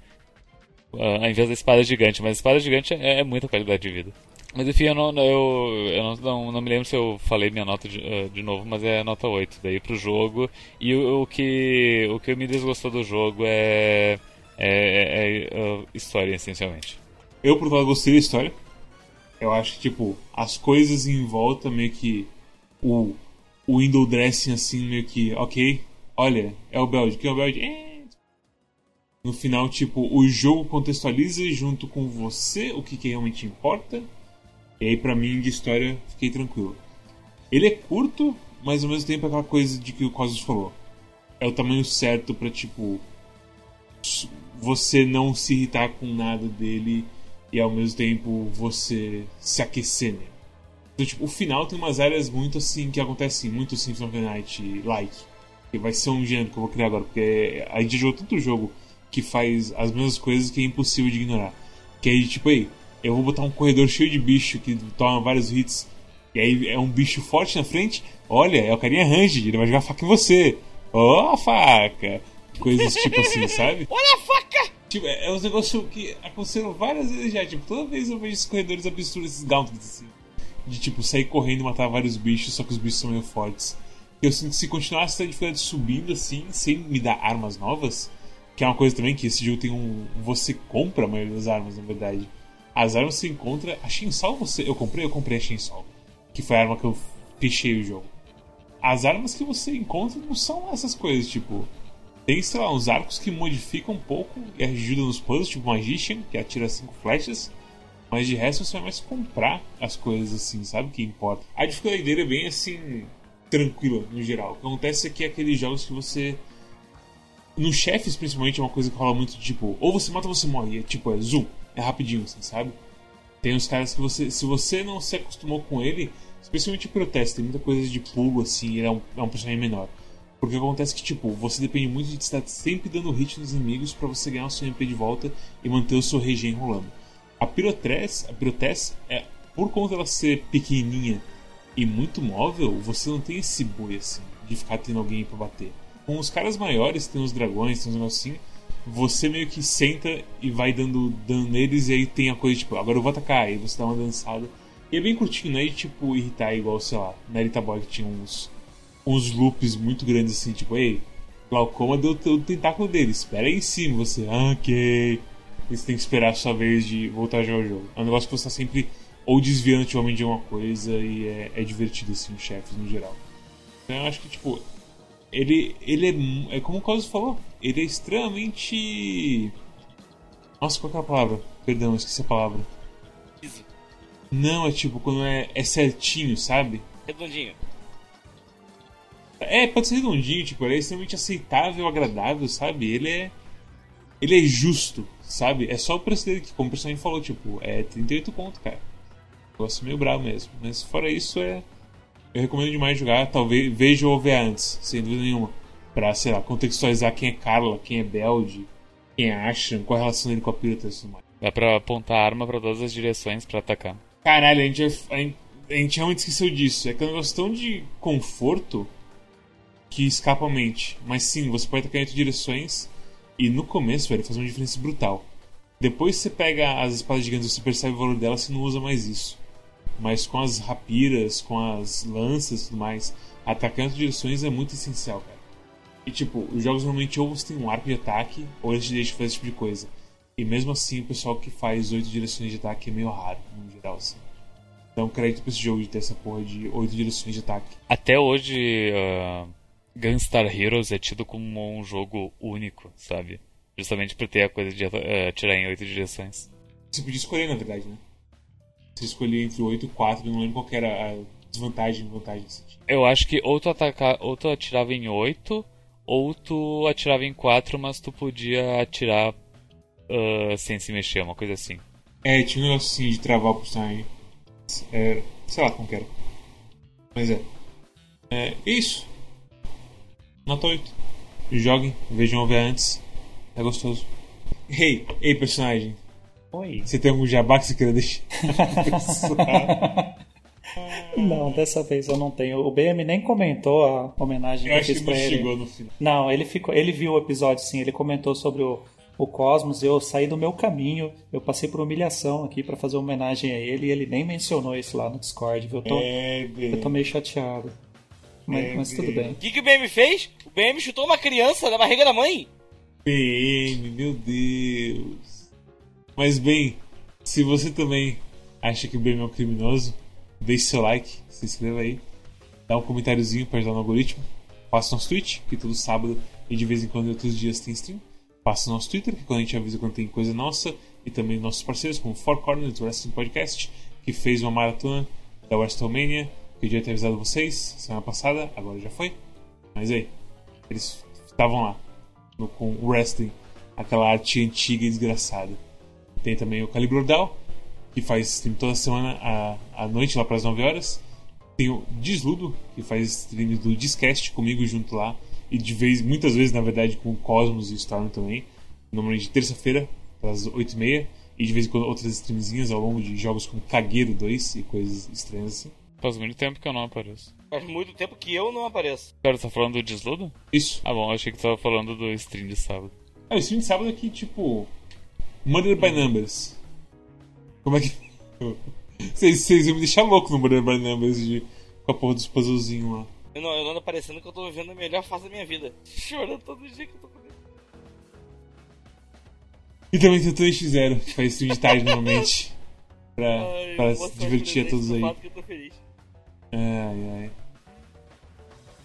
ah, ao invés da espada gigante, mas a espada gigante é, é muita qualidade de vida. Mas enfim, eu não, eu, eu não, não, não me lembro se eu falei minha nota de, ah, de novo, mas é nota 8 daí pro jogo. E o, o que, o que me desgostou do jogo é. É, é- é, história, essencialmente. Eu, por outro lado, gostei da história. Eu acho que, tipo, as coisas em volta meio que. O, o window dressing, assim, meio que. Ok, olha, é o Belde. Quem é o Belde? É. No final, tipo, o jogo contextualiza junto com você o que, que realmente importa. E aí, pra mim, de história, fiquei tranquilo. Ele é curto, mas ao mesmo tempo é aquela coisa de que o Cosmos falou. É o tamanho certo pra, tipo, você não se irritar com nada dele e ao mesmo tempo você se aquecer nele. Então, tipo, o final tem umas áreas muito assim que acontecem muito assim Symphony Night like. Que vai ser um gênero que eu vou criar agora, porque a gente jogou tanto jogo que faz as mesmas coisas que é impossível de ignorar. Que aí, tipo, aí, eu vou botar um corredor cheio de bicho que toma vários hits. E aí é um bicho forte na frente. Olha, é o carinha ranged, ele vai jogar faca em você. Ó, a faca! Coisas tipo assim, sabe? Olha a faca! Tipo, é, é uns negócios que aconteceram várias vezes já. Tipo, toda vez eu vejo esses corredores absurdos, esses gauntlets, assim. De, tipo, sair correndo e matar vários bichos, só que os bichos são meio fortes. Eu sinto que se continuasse a dificuldade subindo, assim, sem me dar armas novas, que é uma coisa também que esse jogo tem um... Você compra a maioria das armas, na verdade. As armas você encontra... A Shinsol você... Eu comprei? Eu comprei a Shinsol. Que foi a arma que eu fechei o jogo. As armas que você encontra não são essas coisas, tipo... Tem, sei lá, uns arcos que modificam um pouco e ajudam nos puzzles, tipo Magician, que atira cinco flechas. Mas de resto você vai mais comprar as coisas assim, sabe? Que importa. A dificuldade dele é bem assim, tranquila no geral. O que acontece é que é aqueles jogos que você. Nos chefes, principalmente, é uma coisa que rola muito tipo, ou você mata ou você morre. É tipo, é zoom, é rapidinho, assim, sabe? Tem uns caras que você. Se você não se acostumou com ele, especialmente o Protest, tem muita coisa de pulo, assim, ele é um, é um personagem menor. Porque acontece que, tipo, você depende muito de estar sempre dando hit nos inimigos para você ganhar o seu MP de volta e manter o seu regen rolando. A Pyrotress, a Pyrotress é, por conta dela ser pequenininha e muito móvel, você não tem esse boi assim, de ficar tendo alguém pra bater. Com os caras maiores, tem os dragões, tem negócios assim, você meio que senta e vai dando dano neles e aí tem a coisa tipo, agora eu vou atacar, aí você dá uma dançada. E é bem curtinho, não é de, tipo irritar igual, sei lá, na Boy que tinha uns uns loops muito grandes assim, tipo, ei, Glaucoma deu o tentáculo dele. Espera aí em cima, você. Ah, ok. E você tem que esperar a sua vez de voltar a jogar o jogo. É um negócio que você tá sempre ou desviando ativamente de uma coisa e é, é divertido assim, os chefes no geral. Então eu acho que, tipo, ele, ele é, é como o Cosmo falou, ele é extremamente. Nossa, qual é a palavra? Perdão, esqueci a palavra. Não, é tipo, quando é, é certinho, sabe? Redondinho. É, pode ser redondinho, tipo, ele é extremamente aceitável, agradável, sabe? Ele é. Ele é justo, sabe? É só o preço dele que, como o personagem falou, tipo, é 38 pontos, cara. Gosto meio bravo mesmo. Mas fora isso, é. Eu recomendo demais jogar, talvez veja o OVA antes, sem dúvida nenhuma. Pra, sei lá, contextualizar quem é Carla, quem é Belde, quem é Ashan, qual a relação dele com a pirata e tudo mais. Dá pra apontar a arma pra todas as direções pra atacar. Caralho, a gente, é a gente, a gente realmente esqueceu disso. É que é um negócio tão de conforto que escapa a mente. Mas sim, você pode atacar em outras direções. E no começo, velho, faz uma diferença brutal. Depois você pega as espadas gigantes e você percebe o valor delas, você não usa mais isso. Mas com as rapiras, com as lanças e tudo mais, atacar em outras direções é muito essencial, cara. E tipo, os jogos normalmente ou você tem um arco de ataque, ou eles te deixam fazer esse tipo de coisa. E mesmo assim, o pessoal que faz oito direções de ataque é meio raro, no geral, assim. Então, crédito pra esse jogo de ter essa porra de oito direções de ataque. Até hoje, uh, Gunstar Heroes é tido como um jogo único, sabe? Justamente por ter a coisa de uh, atirar em oito direções. Você podia escolher, na verdade, né? Você escolhia entre oito e quatro, não lembro qual era a desvantagem e vantagem. Eu acho que ou tu, atacar, ou tu atirava em oito, ou tu atirava em quatro, mas tu podia atirar uh, sem se mexer, uma coisa assim. É, tinha um negócio assim de travar o personagem. É, sei lá como que era. Mas é. É isso. Nota 8. Joguem, vejam o OVA antes. É gostoso. Ei, ei personagem. Oi. Você tem algum jabá que você queira deixar? Não, dessa vez eu não tenho. O BM nem comentou a homenagem eu que eu fiz que pra ele. chegou no final. Não, ele ficou, ele viu o episódio sim, ele comentou sobre o, o Cosmos, eu saí do meu caminho, eu passei por humilhação aqui pra fazer homenagem a ele e ele nem mencionou isso lá no Discord, viu? Eu tô, É, eu tô meio chateado. Mas, É, mas tudo bem. O que, que o BM fez? O BM chutou uma criança na barriga da mãe. PM, meu Deus. Mas bem, se você também acha que o BM é um criminoso, deixe seu like, se inscreva aí, dá um comentáriozinho para ajudar no algoritmo, passa nosso Twitch, que todo sábado e de vez em quando outros dias tem stream. Passa nosso Twitter, que quando a gente avisa quando tem coisa nossa, e também nossos parceiros, como Four Corners do Wrestling Podcast, que fez uma maratona da WrestleMania, já tinha avisado vocês semana passada, agora já foi. Mas aí, eles estavam lá no, com o wrestling, aquela arte antiga e desgraçada. Tem também o Calibur Down, que faz stream toda semana à, à noite, lá para as 9 horas. Tem o Desludo, que faz streams do Discast comigo junto lá. E de vez, muitas vezes, na verdade, com o Cosmos e o Storm também. Normalmente terça-feira, às 8h30. E de vez em quando outras streamzinhas ao longo de jogos como Cagueiro 2 e coisas estranhas assim. Faz muito tempo que eu não apareço. Faz muito tempo que eu não apareço. Cara, tá falando do desludo? Isso. Ah bom, eu achei que tu tava falando do stream de sábado. Ah, o stream de sábado aqui, tipo. Murder by Numbers. Como é que. Vocês, iam me deixar louco no Murder by Numbers de, com a porra dos puzzlezinhos lá. Eu não, eu não ando parecendo que eu tô vivendo a melhor fase da minha vida. Chorando todo dia que eu tô com ele. E também tem o Twitch Zero, que faz stream de tarde normalmente. Pra, Ai, pra se divertir a todos do aí. que eu tô feliz. Ai, ai.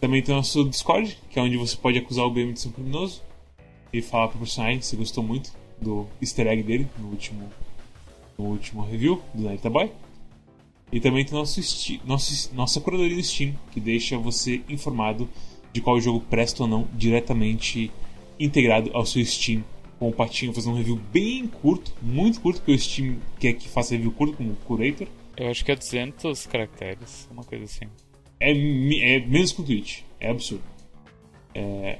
Também tem o nosso Discord, que é onde você pode acusar o BM de ser um criminoso e falar pro personagem se gostou muito do easter egg dele no último, no último review do Night Boy. E também tem nosso, nosso nossa curadoria no Steam, que deixa você informado de qual jogo presta ou não diretamente integrado ao seu Steam. Com o Patinho fazendo um review bem curto, muito curto, porque o Steam quer que faça review curto como Curator. Eu acho que é 200 caracteres, uma coisa assim. É, é menos que o Twitch. É absurdo. É,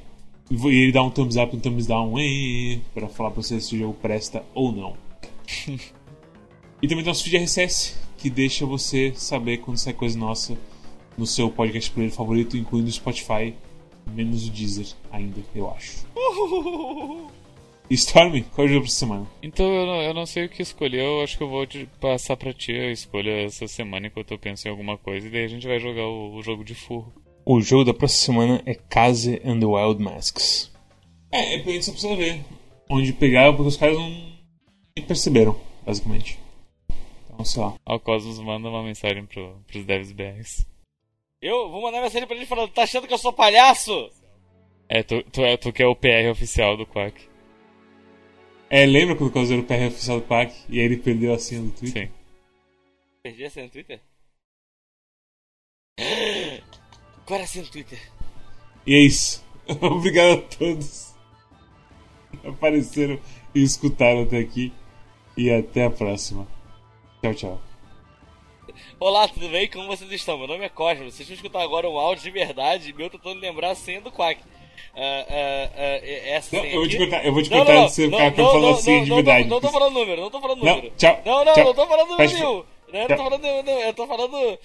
e ele dá um thumbs up um thumbs down "Ê", pra falar pra você se o jogo presta ou não. e também tem nosso feed RSS, que deixa você saber quando sai coisa nossa no seu podcast player favorito, incluindo o Spotify, menos o Deezer ainda, eu acho. E Storm, qual é o jogo pra semana? Então eu não, eu não sei o que escolher, eu acho que eu vou te passar pra ti a escolha essa semana enquanto eu penso em alguma coisa e daí a gente vai jogar o, o jogo de furro. O jogo da próxima semana é Case and the Wild Masks. É, é só precisa ver onde pegar, porque os caras não nem perceberam, basicamente. Então, sei lá. O Cosmos manda uma mensagem pro, pros devs BRs. Eu vou mandar mensagem pra ele falando, tá achando que eu sou palhaço? É, tu, tu, é, tu que é o PR oficial do Quack. É, lembra quando o Cosmos era o PR oficial do Quack e aí ele perdeu a senha do Twitter? Sim. Perdi a senha do Twitter? Agora sim no Twitter. E é isso. Obrigado a todos que apareceram e escutaram até aqui. E até a próxima. Tchau, tchau. Olá, tudo bem? Como vocês estão? Meu nome é Cosmo. Vocês vão escutar agora um áudio de verdade meu tentando lembrar a senha do Quack. Uh, uh, uh, essa Não, senha eu vou te contar, eu vou te Não, contar não, antes de você não, ficar não, falando não, assim não, de não, verdade. Não, tô falando número, não tô falando Não, número. tchau, Não, não, não tô falando número. Não, eu tchau. tô falando, não, eu tô falando